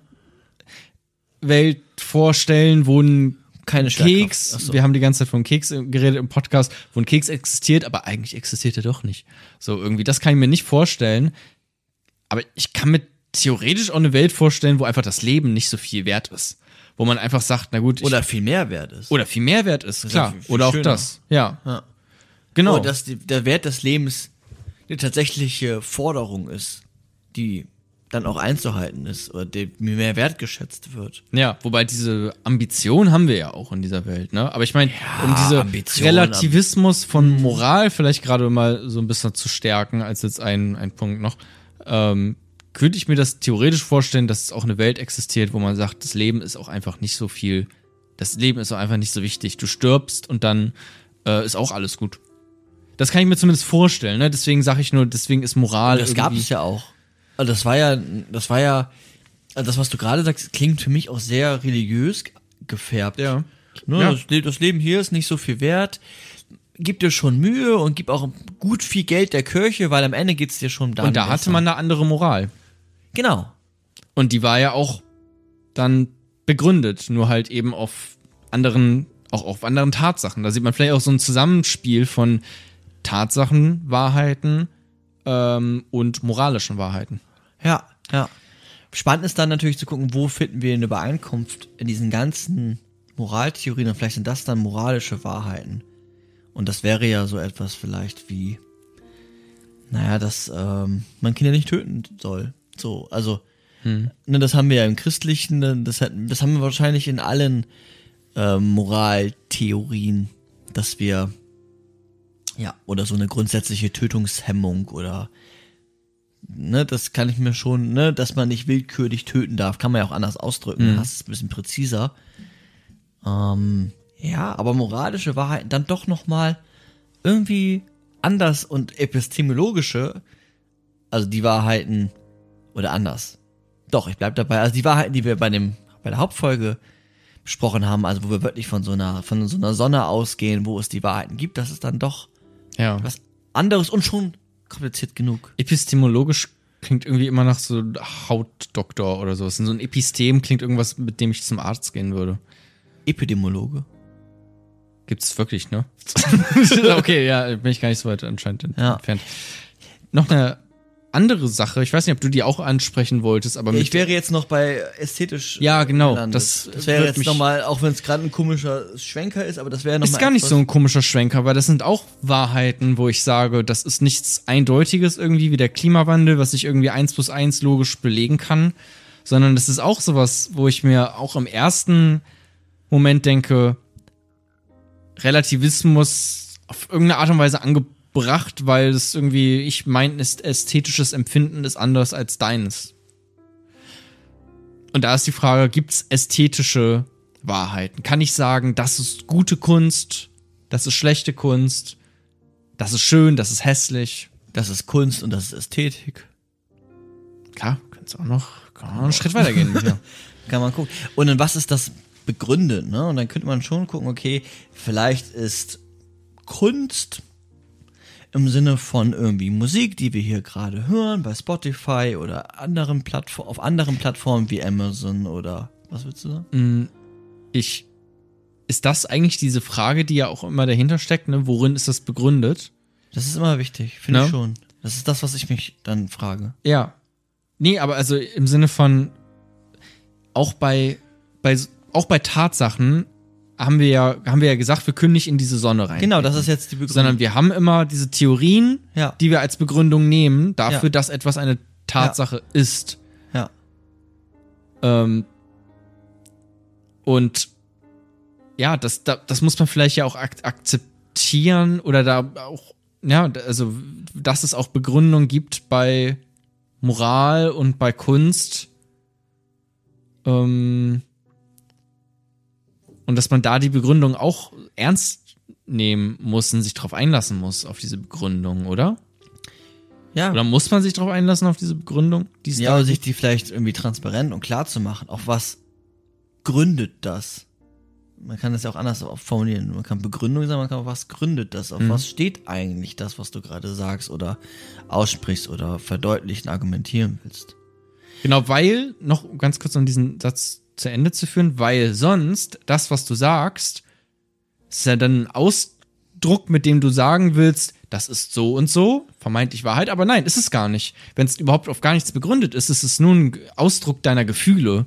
Welt vorstellen, wo ein Keine Keks, so. wir haben die ganze Zeit von Keks geredet im Podcast, wo ein Keks existiert, aber eigentlich existiert er doch nicht. So irgendwie, das kann ich mir nicht vorstellen. Aber ich kann mir theoretisch auch eine Welt vorstellen, wo einfach das Leben nicht so viel wert ist. Wo man einfach sagt, na gut, Oder viel mehr wert ist. oder viel mehr wert ist, ist klar. ja viel- viel oder auch schöner. das. Ja. Ja. Genau. Oder dass die, der Wert des Lebens eine tatsächliche Forderung ist, die dann auch einzuhalten ist oder die mehr wertgeschätzt wird. Ja, wobei diese Ambition haben wir ja auch in dieser Welt, ne? Aber ich meine, um diese Ambition, Relativismus von Moral vielleicht gerade mal so ein bisschen zu stärken, als jetzt ein, ein Punkt noch, ähm, könnte ich mir das theoretisch vorstellen, dass es auch eine Welt existiert, wo man sagt, das Leben ist auch einfach nicht so viel, das Leben ist auch einfach nicht so wichtig. Du stirbst und dann äh, ist auch alles gut. Das kann ich mir zumindest vorstellen, ne? Deswegen sage ich nur, deswegen ist Moral. Das gab es ja auch. Also das war ja, das war ja, also das, was du gerade sagst, klingt für mich auch sehr religiös gefärbt. Ja. Ne, Ja. das, das Leben hier ist nicht so viel wert. Gib dir schon Mühe und gib auch gut viel Geld der Kirche, weil am Ende geht's dir schon da. Und da hatte man eine andere Moral. Genau. Und die war ja auch dann begründet, nur halt eben auf anderen, auch auf anderen Tatsachen. Da sieht man vielleicht auch so ein Zusammenspiel von Tatsachen, Wahrheiten ähm, und moralischen Wahrheiten. Ja, ja. Spannend ist dann natürlich zu gucken, wo finden wir eine Übereinkunft in diesen ganzen Moraltheorien und vielleicht sind das dann moralische Wahrheiten. Und das wäre ja so etwas vielleicht wie, naja, dass ähm, man Kinder nicht töten soll. So, also, ne, das haben wir ja im Christlichen, ne, das, hat, das haben wir wahrscheinlich in allen ähm, Moraltheorien, dass wir, ja, oder so eine grundsätzliche Tötungshemmung oder ne, das kann ich mir schon, ne, dass man nicht willkürlich töten darf, kann man ja auch anders ausdrücken, hast es ein bisschen präziser. Ähm, ja, aber moralische Wahrheiten dann doch noch mal irgendwie anders und epistemologische, also die Wahrheiten oder anders. Doch, ich bleib dabei. Also die Wahrheiten, die wir bei dem bei der Hauptfolge besprochen haben, also wo wir wirklich von so einer von so einer Sonne ausgehen, wo es die Wahrheiten gibt, das ist dann doch Ja. was anderes und schon kompliziert genug. Epistemologisch klingt irgendwie immer nach so Hautdoktor oder sowas. Und so ein Epistem klingt irgendwas, mit dem ich zum Arzt gehen würde. Epidemiologe. Gibt's wirklich, ne? [LAUGHS] okay, ja, bin ich gar nicht so weit anscheinend Ja. entfernt. Noch eine andere Sache, ich weiß nicht, ob du die auch ansprechen wolltest, aber Ich wäre jetzt noch bei ästhetisch. Ja, genau, gelandet. das das wäre jetzt nochmal, auch wenn es gerade ein komischer Schwenker ist, aber das wäre nochmal. ist gar nicht so ein komischer Schwenker, weil das sind auch Wahrheiten, wo ich sage, das ist nichts Eindeutiges irgendwie wie der Klimawandel, was ich irgendwie eins plus eins logisch belegen kann, sondern das ist auch sowas, wo ich mir auch im ersten Moment denke, Relativismus auf irgendeine Art und Weise angebracht, weil es irgendwie, ich mein ist ästhetisches Empfinden ist anders als deines. Und da ist die Frage, gibt's ästhetische Wahrheiten? Kann ich sagen, das ist gute Kunst das ist schlechte Kunst, das ist schön, das ist hässlich. Das ist Kunst und das ist Ästhetik. Klar, kannst auch noch, kann auch noch einen Schritt weitergehen. ja. [LAUGHS] Kann man gucken. Und in was ist das begründet, ne? Und dann könnte man schon gucken, okay, vielleicht ist Kunst im Sinne von irgendwie Musik, die wir hier gerade hören, bei Spotify oder anderen Plattform, auf anderen Plattformen wie Amazon oder was willst du sagen? Ich, ist das eigentlich diese Frage, die ja auch immer dahinter steckt, ne? Worin ist das begründet? Das ist immer wichtig, finde Ne? ich schon. Das ist das, was ich mich dann frage. Ja. Nee, aber also im Sinne von auch bei, bei auch bei Tatsachen haben wir ja haben wir ja gesagt, wir können nicht in diese Sonne rein. Genau, das ist jetzt die Begründung. sondern wir haben immer diese Theorien, Ja. die wir als Begründung nehmen dafür, Ja. dass etwas eine Tatsache ist. ja. Ähm, und ja, das, da, das muss man vielleicht ja auch ak akzeptieren oder da auch, ja, also, dass es auch Begründung gibt bei Moral und bei Kunst. Ähm, und dass man da die Begründung auch ernst nehmen muss und sich darauf einlassen muss, auf diese Begründung, oder? Ja. Oder muss man sich darauf einlassen, auf diese Begründung? Die Ja, oder sich die vielleicht irgendwie transparent und klar zu machen. Auf was gründet das? Man kann das ja auch anders formulieren. Man kann Begründung sagen, man kann auch was gründet das? Auf Mhm. was steht eigentlich das, was du gerade sagst oder aussprichst oder verdeutlichen, argumentieren willst? Genau, weil, noch ganz kurz um diesen Satz zu Ende zu führen, weil sonst das, was du sagst, ist ja dann ein Ausdruck, mit dem du sagen willst, das ist so und so, vermeintlich Wahrheit, aber nein, ist es gar nicht. Wenn es überhaupt auf gar nichts begründet ist, ist es nur ein Ausdruck deiner Gefühle,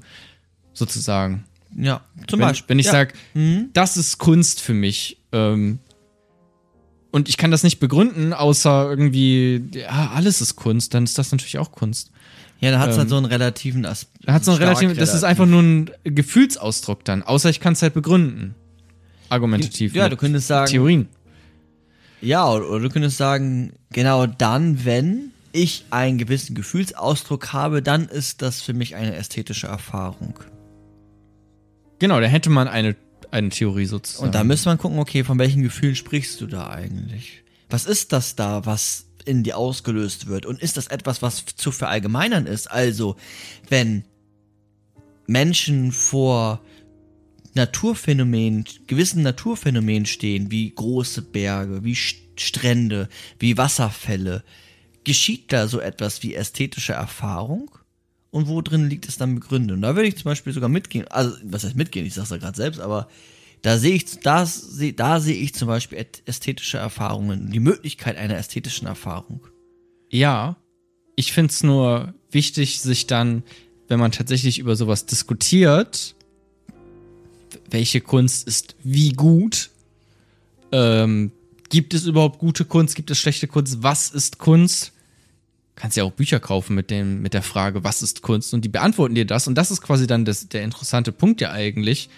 sozusagen. Ja, zum wenn, Beispiel. wenn ich ja. sage, das ist Kunst für mich, ähm, und ich kann das nicht begründen, außer irgendwie, ja, alles ist Kunst, dann ist das natürlich auch Kunst. Ja, da hat es ähm, halt so einen relativen Aspekt. Hat so einen relativen, das ist einfach nur ein Gefühlsausdruck dann, außer ich kann es halt begründen. Argumentativ. Ja, du könntest sagen, Theorien. Ja, oder, oder du könntest sagen, genau dann, wenn ich einen gewissen Gefühlsausdruck habe, dann ist das für mich eine ästhetische Erfahrung. Genau, da hätte man eine, eine Theorie sozusagen. Und da müsste man gucken, okay, von welchen Gefühlen sprichst du da eigentlich? Was ist das da, was in dir ausgelöst wird? Und ist das etwas, was zu verallgemeinern ist? Also, wenn Menschen vor Naturphänomenen, gewissen Naturphänomenen stehen, wie große Berge, wie St- Strände, wie Wasserfälle, geschieht da so etwas wie ästhetische Erfahrung? Und wo drin liegt es dann begründet? Und da würde ich zum Beispiel sogar mitgehen, also was heißt mitgehen, ich sag's ja gerade selbst, aber da sehe ich, da, da sehe ich zum Beispiel äst- ästhetische Erfahrungen, die Möglichkeit einer ästhetischen Erfahrung. Ja, ich finde es nur wichtig, sich dann, wenn man tatsächlich über sowas diskutiert, welche Kunst ist wie gut, ähm, gibt es überhaupt gute Kunst, gibt es schlechte Kunst, was ist Kunst? Kannst ja auch Bücher kaufen mit, dem, mit der Frage, was ist Kunst? Und die beantworten dir das. Und das ist quasi dann das, der interessante Punkt ja eigentlich.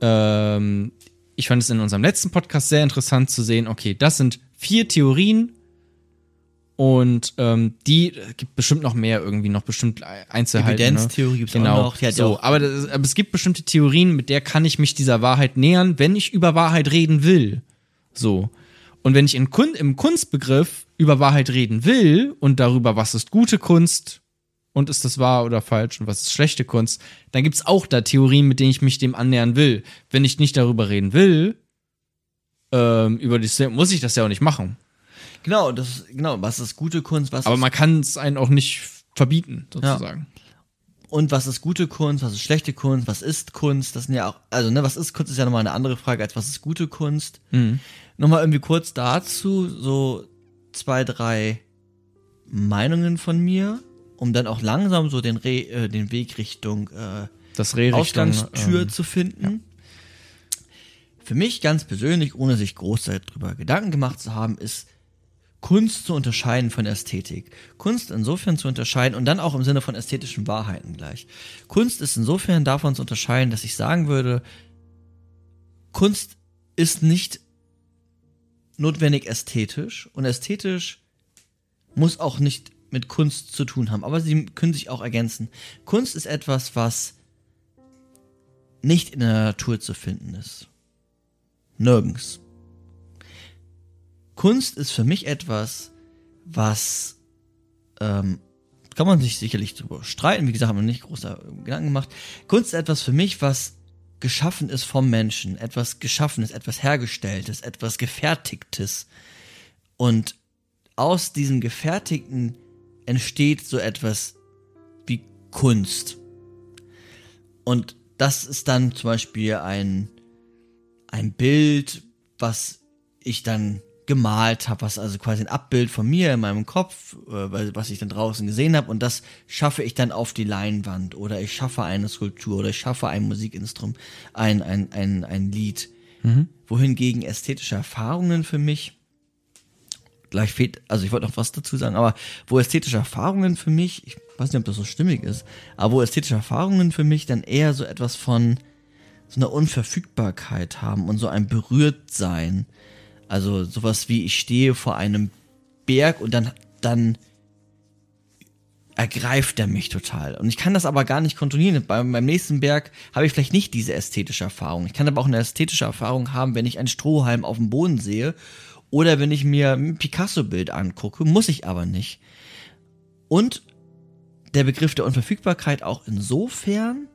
Ähm, ich fand es in unserem letzten Podcast sehr interessant zu sehen, okay, das sind vier Theorien, und ähm, die äh, gibt bestimmt noch mehr irgendwie, noch bestimmt Einzelheiten. Evidenztheorie ne? gibt's genau. auch noch. Die so, auch- aber, das, aber es gibt bestimmte Theorien, mit der kann ich mich dieser Wahrheit nähern, wenn ich über Wahrheit reden will. So. Und wenn ich in Kun im Kunstbegriff über Wahrheit reden will und darüber, was ist gute Kunst und ist das wahr oder falsch und was ist schlechte Kunst, dann gibt's auch da Theorien, mit denen ich mich dem annähern will. Wenn ich nicht darüber reden will, ähm, über die muss ich das ja auch nicht machen. Genau, das ist, genau, was ist gute Kunst, was Aber man kann es einen auch nicht verbieten, sozusagen. und was ist gute Kunst, was ist schlechte Kunst, was ist Kunst, das sind ja auch, also ne, was ist Kunst ist ja nochmal eine andere Frage als was ist gute Kunst. Mhm. Nochmal irgendwie kurz dazu, so zwei, drei Meinungen von mir, um dann auch langsam so den, Re äh, den Weg Richtung äh, Das Rehrichtung. Ausgangstür ähm, zu finden. Für mich ganz persönlich, ohne sich groß darüber Gedanken gemacht zu haben, ist Kunst zu unterscheiden von Ästhetik. Kunst insofern zu unterscheiden und dann auch im Sinne von ästhetischen Wahrheiten gleich. Kunst ist insofern davon zu unterscheiden, dass ich sagen würde, Kunst ist nicht notwendig ästhetisch und ästhetisch muss auch nicht mit Kunst zu tun haben, aber sie können sich auch ergänzen. Kunst ist etwas, was nicht in der Natur zu finden ist. Nirgends. Kunst ist für mich etwas, was ähm, kann man sich sicherlich drüber streiten. Wie gesagt, haben wir nicht große Gedanken gemacht. Kunst ist etwas für mich, was geschaffen ist vom Menschen, etwas geschaffenes, etwas hergestelltes, etwas gefertigtes. Und aus diesem Gefertigten entsteht so etwas wie Kunst. Und das ist dann zum Beispiel ein, ein Bild, was ich dann gemalt habe, was also quasi ein Abbild von mir in meinem Kopf, äh, was ich dann draußen gesehen habe und das schaffe ich dann auf die Leinwand oder ich schaffe eine Skulptur oder ich schaffe ein Musikinstrument, ein, ein, ein, ein Lied. Mhm. Wohingegen ästhetische Erfahrungen für mich, gleich fehlt, also ich wollte noch was dazu sagen, aber wo ästhetische Erfahrungen für mich, ich weiß nicht, ob das so stimmig ist, aber wo ästhetische Erfahrungen für mich dann eher so etwas von so einer Unverfügbarkeit haben und so ein Berührtsein also sowas wie ich stehe vor einem Berg und dann, dann ergreift er mich total. Und ich kann das aber gar nicht kontrollieren. Beim, beim nächsten Berg habe ich vielleicht nicht diese ästhetische Erfahrung. Ich kann aber auch eine ästhetische Erfahrung haben, wenn ich einen Strohhalm auf dem Boden sehe oder wenn ich mir ein Picasso-Bild angucke. Muss ich aber nicht. Und der Begriff der Unverfügbarkeit auch insofern,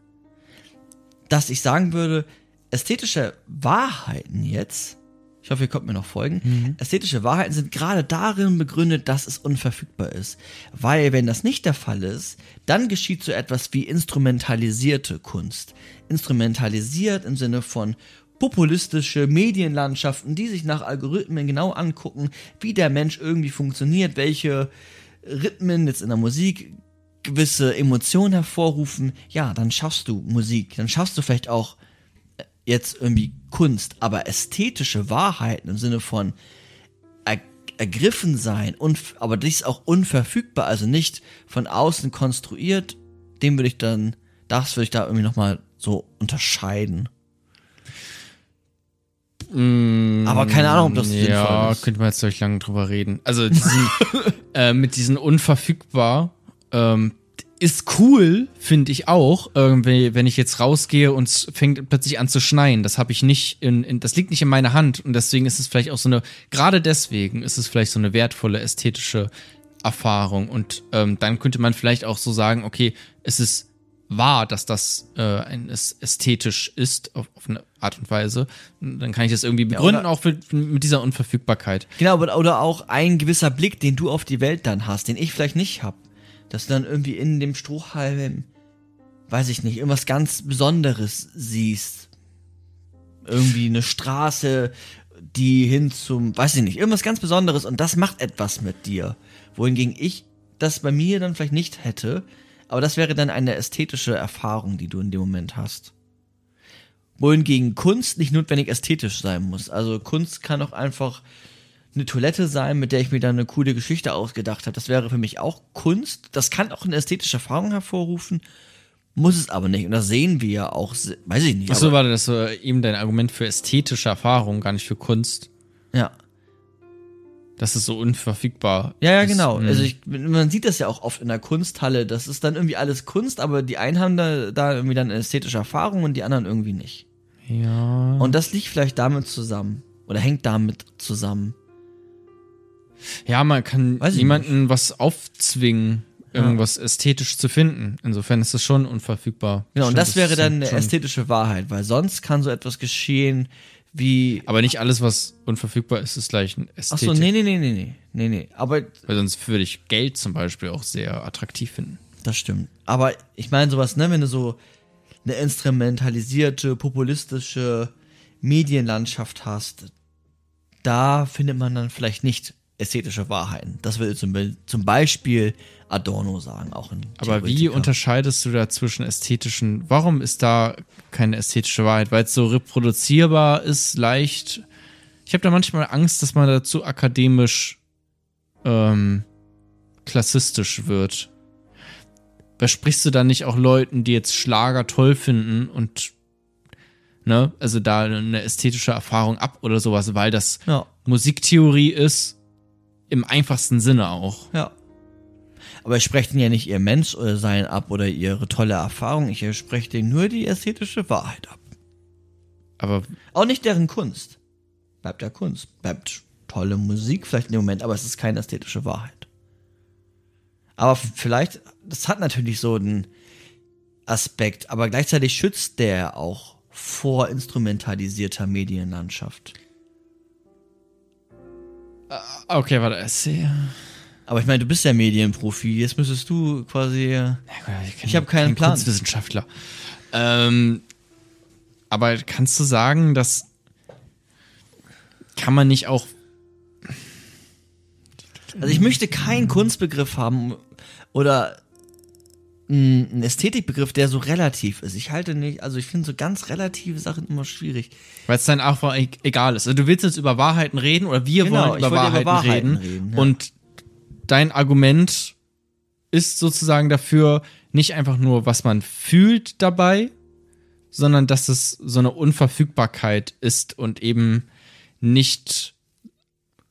dass ich sagen würde, ästhetische Wahrheiten jetzt ich hoffe, ihr könnt mir noch folgen. Mhm. Ästhetische Wahrheiten sind gerade darin begründet, dass es unverfügbar ist. Weil, wenn das nicht der Fall ist, dann geschieht so etwas wie instrumentalisierte Kunst. Instrumentalisiert im Sinne von populistische Medienlandschaften, die sich nach Algorithmen genau angucken, wie der Mensch irgendwie funktioniert, welche Rhythmen jetzt in der Musik gewisse Emotionen hervorrufen. Ja, dann schaffst du Musik. Dann schaffst du vielleicht auch jetzt irgendwie Kunst, aber ästhetische Wahrheiten im Sinne von er, ergriffen sein, und, aber dies auch unverfügbar, also nicht von außen konstruiert, dem würde ich dann, das würde ich da irgendwie nochmal so unterscheiden. Mm, aber keine Ahnung, ob das sinnvoll ja, ist. Ja, könnte man jetzt euch lange drüber reden. Also diesen, [LAUGHS] äh, mit diesen unverfügbar, ähm, ist cool, finde ich auch, irgendwie, wenn ich jetzt rausgehe und es fängt plötzlich an zu schneien. Das habe ich nicht in, in, das liegt nicht in meiner Hand und deswegen ist es vielleicht auch so eine, gerade deswegen ist es vielleicht so eine wertvolle ästhetische Erfahrung und ähm, dann könnte man vielleicht auch so sagen, okay, es ist wahr, dass das äh, ein, ästhetisch ist auf, auf, eine Art und Weise. Dann kann ich das irgendwie begründen, ja, auch für, mit dieser Unverfügbarkeit. Genau, oder auch ein gewisser Blick, den du auf die Welt dann hast, den ich vielleicht nicht habe dass du dann irgendwie in dem Strohhalm, weiß ich nicht, irgendwas ganz Besonderes siehst. Irgendwie eine Straße, die hin zum, weiß ich nicht, irgendwas ganz Besonderes und das macht etwas mit dir. Wohingegen ich das bei mir dann vielleicht nicht hätte, aber das wäre dann eine ästhetische Erfahrung, die du in dem Moment hast. Wohingegen Kunst nicht notwendig ästhetisch sein muss. Also Kunst kann auch einfach eine Toilette sein, mit der ich mir dann eine coole Geschichte ausgedacht habe. Das wäre für mich auch Kunst. Das kann auch eine ästhetische Erfahrung hervorrufen, muss es aber nicht. Und das sehen wir ja auch, weiß ich nicht. Achso, war das so eben dein Argument für ästhetische Erfahrung, gar nicht für Kunst? Ja. Das ist so unverfügbar. Ja, ja, genau. Ist, also ich, man sieht das ja auch oft in der Kunsthalle. Das ist dann irgendwie alles Kunst, aber die einen haben da, da irgendwie dann eine ästhetische Erfahrung und die anderen irgendwie nicht. Ja. Und das liegt vielleicht damit zusammen. Oder hängt damit zusammen. Ja, man kann Weiß niemanden was aufzwingen, irgendwas ja. ästhetisch zu finden. Insofern ist es schon unverfügbar. Genau, und das wäre dann eine ästhetische Wahrheit, weil sonst kann so etwas geschehen wie. Aber nicht alles, was unverfügbar ist, ist gleich ein Ästhetik. Achso, nee, nee, nee, nee, nee, nee, nee. Aber. Weil sonst würde ich Geld zum Beispiel auch sehr attraktiv finden. Das stimmt. Aber ich meine sowas, ne, wenn du so eine instrumentalisierte, populistische Medienlandschaft hast, da findet man dann vielleicht nicht ästhetische Wahrheiten. Das würde zum, zum Beispiel Adorno sagen, auch in Aber wie unterscheidest du da zwischen ästhetischen, warum ist da keine ästhetische Wahrheit? Weil es so reproduzierbar ist, leicht. Ich habe da manchmal Angst, dass man dazu akademisch ähm, klassistisch wird. Versprichst du da nicht auch Leuten, die jetzt Schlager toll finden und ne, also da eine ästhetische Erfahrung ab oder sowas, weil das ja. Musiktheorie ist im einfachsten Sinne auch. Ja. Aber ich spreche denen ja nicht ihr Menschsein ab oder ihre tolle Erfahrung. Ich spreche denen nur die ästhetische Wahrheit ab. Aber. Auch nicht deren Kunst. Bleibt ja Kunst. Bleibt tolle Musik, vielleicht in dem Moment, aber es ist keine ästhetische Wahrheit. Aber vielleicht, das hat natürlich so einen Aspekt, aber gleichzeitig schützt der auch vor instrumentalisierter Medienlandschaft. Okay, warte. Aber ich meine, du bist ja Medienprofi, jetzt müsstest du quasi. äh, Ich hab keinen kein Plan. Kunstwissenschaftler. Ähm, aber kannst du sagen, dass kann man nicht auch Also ich möchte keinen Kunstbegriff haben oder einen Ästhetikbegriff, der so relativ ist. Ich halte nicht, also ich finde so ganz relative Sachen immer schwierig. Weil es dann einfach e- egal ist. Also du willst jetzt über Wahrheiten reden oder wir Genau, wollen über Wahrheiten, über Wahrheiten reden. reden, ja. Und dein Argument ist sozusagen dafür nicht einfach nur, was man fühlt dabei, sondern dass es so eine Unverfügbarkeit ist und eben nicht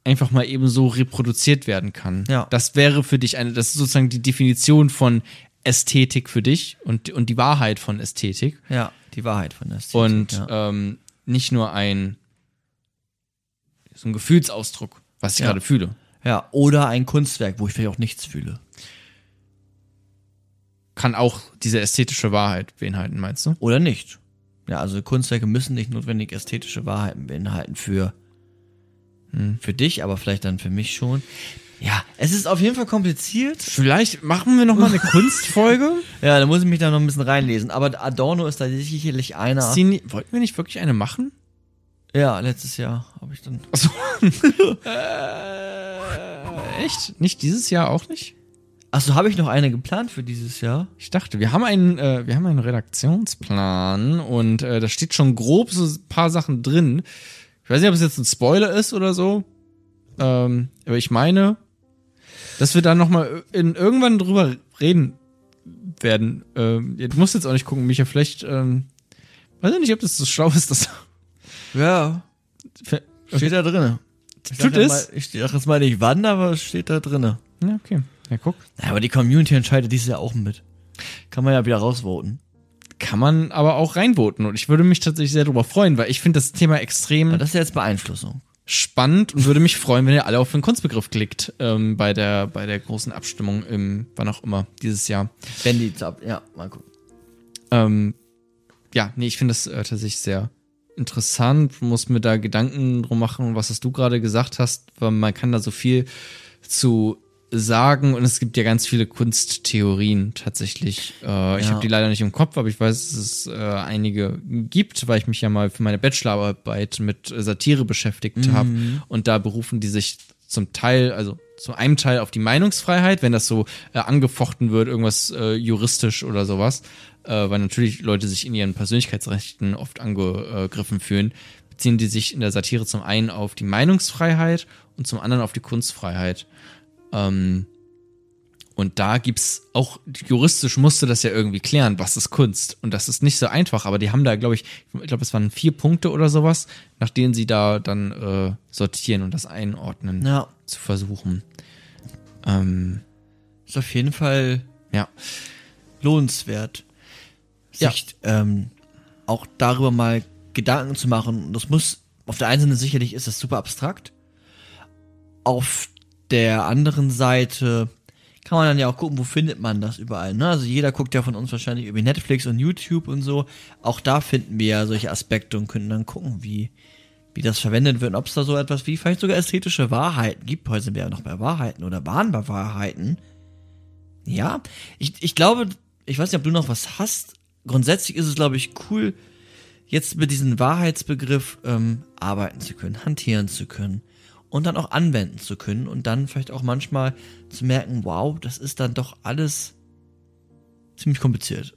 einfach mal eben so reproduziert werden kann. Ja. Das wäre für dich eine, das ist sozusagen die Definition von Ästhetik für dich und, und die Wahrheit von Ästhetik Ja, die Wahrheit von Ästhetik. und ja. ähm, nicht nur ein so ein Gefühlsausdruck, was ich Ja. gerade fühle. ja, oder ein Kunstwerk, wo ich vielleicht auch nichts fühle. Kann auch diese ästhetische Wahrheit beinhalten, meinst du? Oder nicht. Ja, also Kunstwerke müssen nicht notwendig ästhetische Wahrheiten beinhalten für, Hm. für dich, aber vielleicht dann für mich schon. Ja, es ist auf jeden Fall kompliziert. Vielleicht machen wir noch mal eine [LAUGHS] Kunstfolge. Ja, da muss ich mich da noch ein bisschen reinlesen. Aber Adorno ist da sicherlich einer. Ist die nie- Wollten wir nicht wirklich eine machen? Ja, letztes Jahr habe ich dann. Achso. äh, echt? Nicht dieses Jahr auch nicht? Achso, habe ich noch eine geplant für dieses Jahr? Ich dachte, wir haben einen, äh, wir haben einen Redaktionsplan und äh, da steht schon grob so ein paar Sachen drin. Ich weiß nicht, ob es jetzt ein Spoiler ist oder so. Ähm, aber ich meine, dass wir da noch mal in, irgendwann drüber reden werden. Ähm, du musst jetzt auch nicht gucken, Micha. Vielleicht, ähm, weiß ich nicht, ob das so schlau ist, dass Ja, Okay. steht da. Ich Tut es? Mal, ich sag jetzt mal nicht wann, aber es steht da drinne. Ja, okay. Ja, guck. Ja, aber die Community entscheidet dieses Jahr auch mit. Kann man ja wieder rausvoten. Kann man aber auch reinvoten und ich würde mich tatsächlich sehr darüber freuen, weil ich finde das Thema extrem Aber das ist ja jetzt Beeinflussung. Spannend und würde mich freuen, wenn ihr alle auf den Kunstbegriff klickt ähm, bei der bei der großen Abstimmung im wann auch immer dieses Jahr. Wenn die, ja, mal gucken. Ähm, ja, nee, ich finde das äh, tatsächlich sehr interessant. Muss mir da Gedanken drum machen, was du gerade gesagt hast, weil man kann da so viel zu sagen und es gibt ja ganz viele Kunsttheorien tatsächlich. Äh, Ich Ja. habe die leider nicht im Kopf, aber ich weiß, dass es äh, einige gibt, weil ich mich ja mal für meine Bachelorarbeit mit Satire beschäftigt habe und da berufen die sich zum Teil, also zu einem Teil auf die Meinungsfreiheit, wenn das so äh, angefochten wird, irgendwas äh, juristisch oder sowas, äh, weil natürlich Leute sich in ihren Persönlichkeitsrechten oft angegriffen fühlen, beziehen die sich in der Satire zum einen auf die Meinungsfreiheit und zum anderen auf die Kunstfreiheit. Ähm, und da gibt's auch, juristisch musste das ja irgendwie klären, was ist Kunst. Und das ist nicht so einfach, aber die haben da, glaube ich, ich glaube, es waren vier Punkte oder sowas, nach denen sie da dann äh, sortieren und das einordnen Ja, zu versuchen. Ähm, ist auf jeden Fall ja. lohnenswert, Ja. sich ähm, auch darüber mal Gedanken zu machen. Das muss, auf der einen Seite sicherlich ist das super abstrakt. Auf der anderen Seite kann man dann ja auch gucken, wo findet man das überall. Ne? Also jeder guckt ja von uns wahrscheinlich über Netflix und YouTube und so. Auch da finden wir ja solche Aspekte und können dann gucken, wie, wie das verwendet wird und ob es da so etwas wie vielleicht sogar ästhetische Wahrheiten gibt. Heute sind wir ja noch bei Wahrheiten oder waren bei Wahrheiten. Ja, ich, ich glaube, ich weiß nicht, ob du noch was hast. Grundsätzlich ist es, glaube ich, cool, jetzt mit diesem Wahrheitsbegriff ähm, arbeiten zu können, hantieren zu können und dann auch anwenden zu können und dann vielleicht auch manchmal zu merken, wow, das ist dann doch alles ziemlich kompliziert.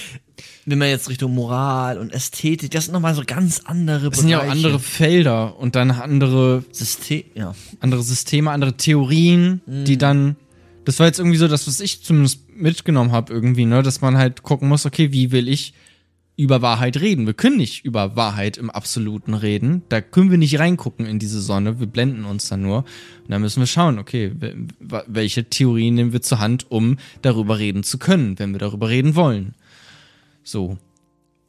[LAUGHS] Wenn man jetzt Richtung Moral und Ästhetik, das sind nochmal so ganz andere Das sind ja auch andere Felder und dann andere, System, ja. andere Systeme, andere Theorien, die dann. Das war jetzt irgendwie so das, was ich zumindest mitgenommen habe, irgendwie, ne, dass man halt gucken muss, okay, wie will ich über Wahrheit reden? Wir können nicht über Wahrheit im Absoluten reden. Da können wir nicht reingucken in diese Sonne. Wir blenden uns dann nur. Und da müssen wir schauen, okay, wel- welche Theorien nehmen wir zur Hand, um darüber reden zu können, wenn wir darüber reden wollen. So.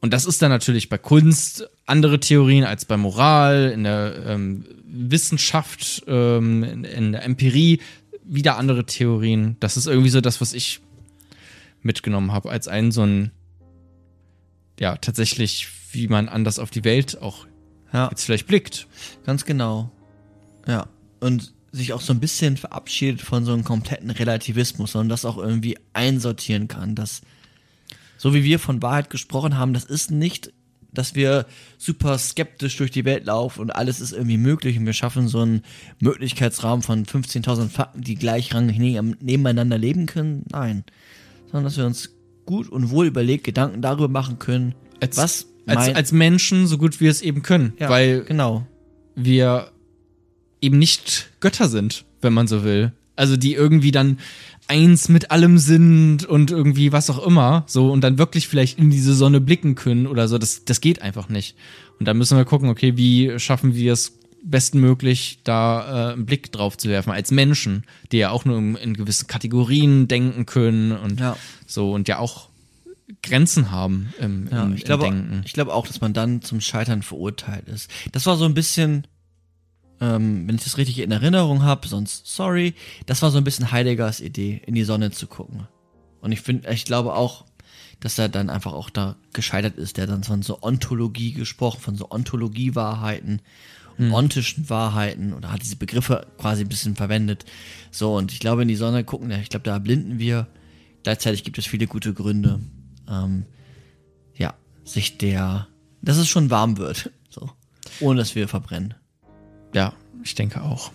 Und das ist dann natürlich bei Kunst andere Theorien als bei Moral, in der, ähm, Wissenschaft, ähm, in, in der Empirie wieder andere Theorien. Das ist irgendwie so das, was ich mitgenommen habe, als einen so ein, ja, tatsächlich, wie man anders auf die Welt auch Ja, jetzt vielleicht blickt. ganz genau. Ja. Und sich auch so ein bisschen verabschiedet von so einem kompletten Relativismus, sondern das auch irgendwie einsortieren kann. Dass, so wie wir von Wahrheit gesprochen haben, das ist nicht, dass wir super skeptisch durch die Welt laufen und alles ist irgendwie möglich und wir schaffen so einen Möglichkeitsraum von 15.000 Fakten, die gleichrangig neben- nebeneinander leben können. Nein. Sondern dass wir uns gut und wohl überlegt Gedanken darüber machen können, Als, was als, als Menschen so gut wir es eben können. Ja, weil genau. wir eben nicht Götter sind, wenn man so will. Also die irgendwie dann eins mit allem sind und irgendwie was auch immer, so und dann wirklich vielleicht in diese Sonne blicken können oder so, das, das geht einfach nicht. Und da müssen wir gucken, okay, wie schaffen wir es bestmöglich, da äh, einen Blick drauf zu werfen, als Menschen, die ja auch nur in, in gewissen Kategorien denken können und Ja. so und ja auch Grenzen haben im, Ja, im, ich glaube, Denken. ich glaube auch, dass man dann zum Scheitern verurteilt ist. Das war so ein bisschen, ähm, wenn ich das richtig in Erinnerung habe, sonst sorry, das war so ein bisschen Heideggers Idee, in die Sonne zu gucken. Und ich finde, ich glaube auch, dass er dann einfach auch da gescheitert ist. Der dann von so Ontologie gesprochen, von so Ontologie-Wahrheiten, ontischen Wahrheiten oder hat diese Begriffe quasi ein bisschen verwendet. So, und ich glaube, in die Sonne gucken, ja, ich glaube, da blinden wir. Gleichzeitig gibt es viele gute Gründe, ähm, ja, sich der, dass es schon warm wird, so, ohne dass wir verbrennen. Ja, ich denke auch.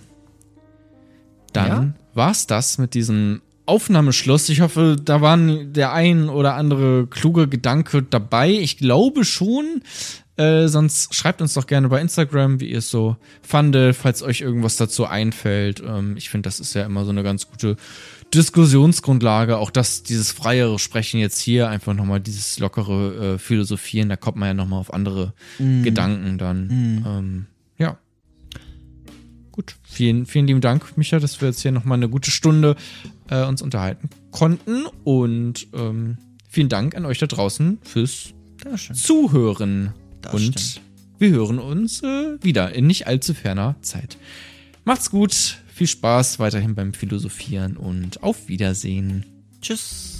Dann Ja? war's das mit diesem Aufnahmeschluss. Ich hoffe, da waren der ein oder andere kluge Gedanke dabei. Ich glaube schon. Äh, sonst schreibt uns doch gerne bei Instagram, wie ihr es so fandet, falls euch irgendwas dazu einfällt. Ähm, ich finde, das ist ja immer so eine ganz gute Diskussionsgrundlage. Auch das, dieses freiere Sprechen jetzt hier, einfach nochmal dieses lockere äh, Philosophieren, da kommt man ja nochmal auf andere Gedanken dann. Ähm, ja. Gut, vielen, vielen lieben Dank, Micha, dass wir jetzt hier nochmal eine gute Stunde äh, uns unterhalten konnten. Und ähm, vielen Dank an euch da draußen fürs. Zuhören. Das Und stimmt. wir hören uns äh, wieder in nicht allzu ferner Zeit. Macht's gut, viel Spaß weiterhin beim Philosophieren und auf Wiedersehen. Tschüss.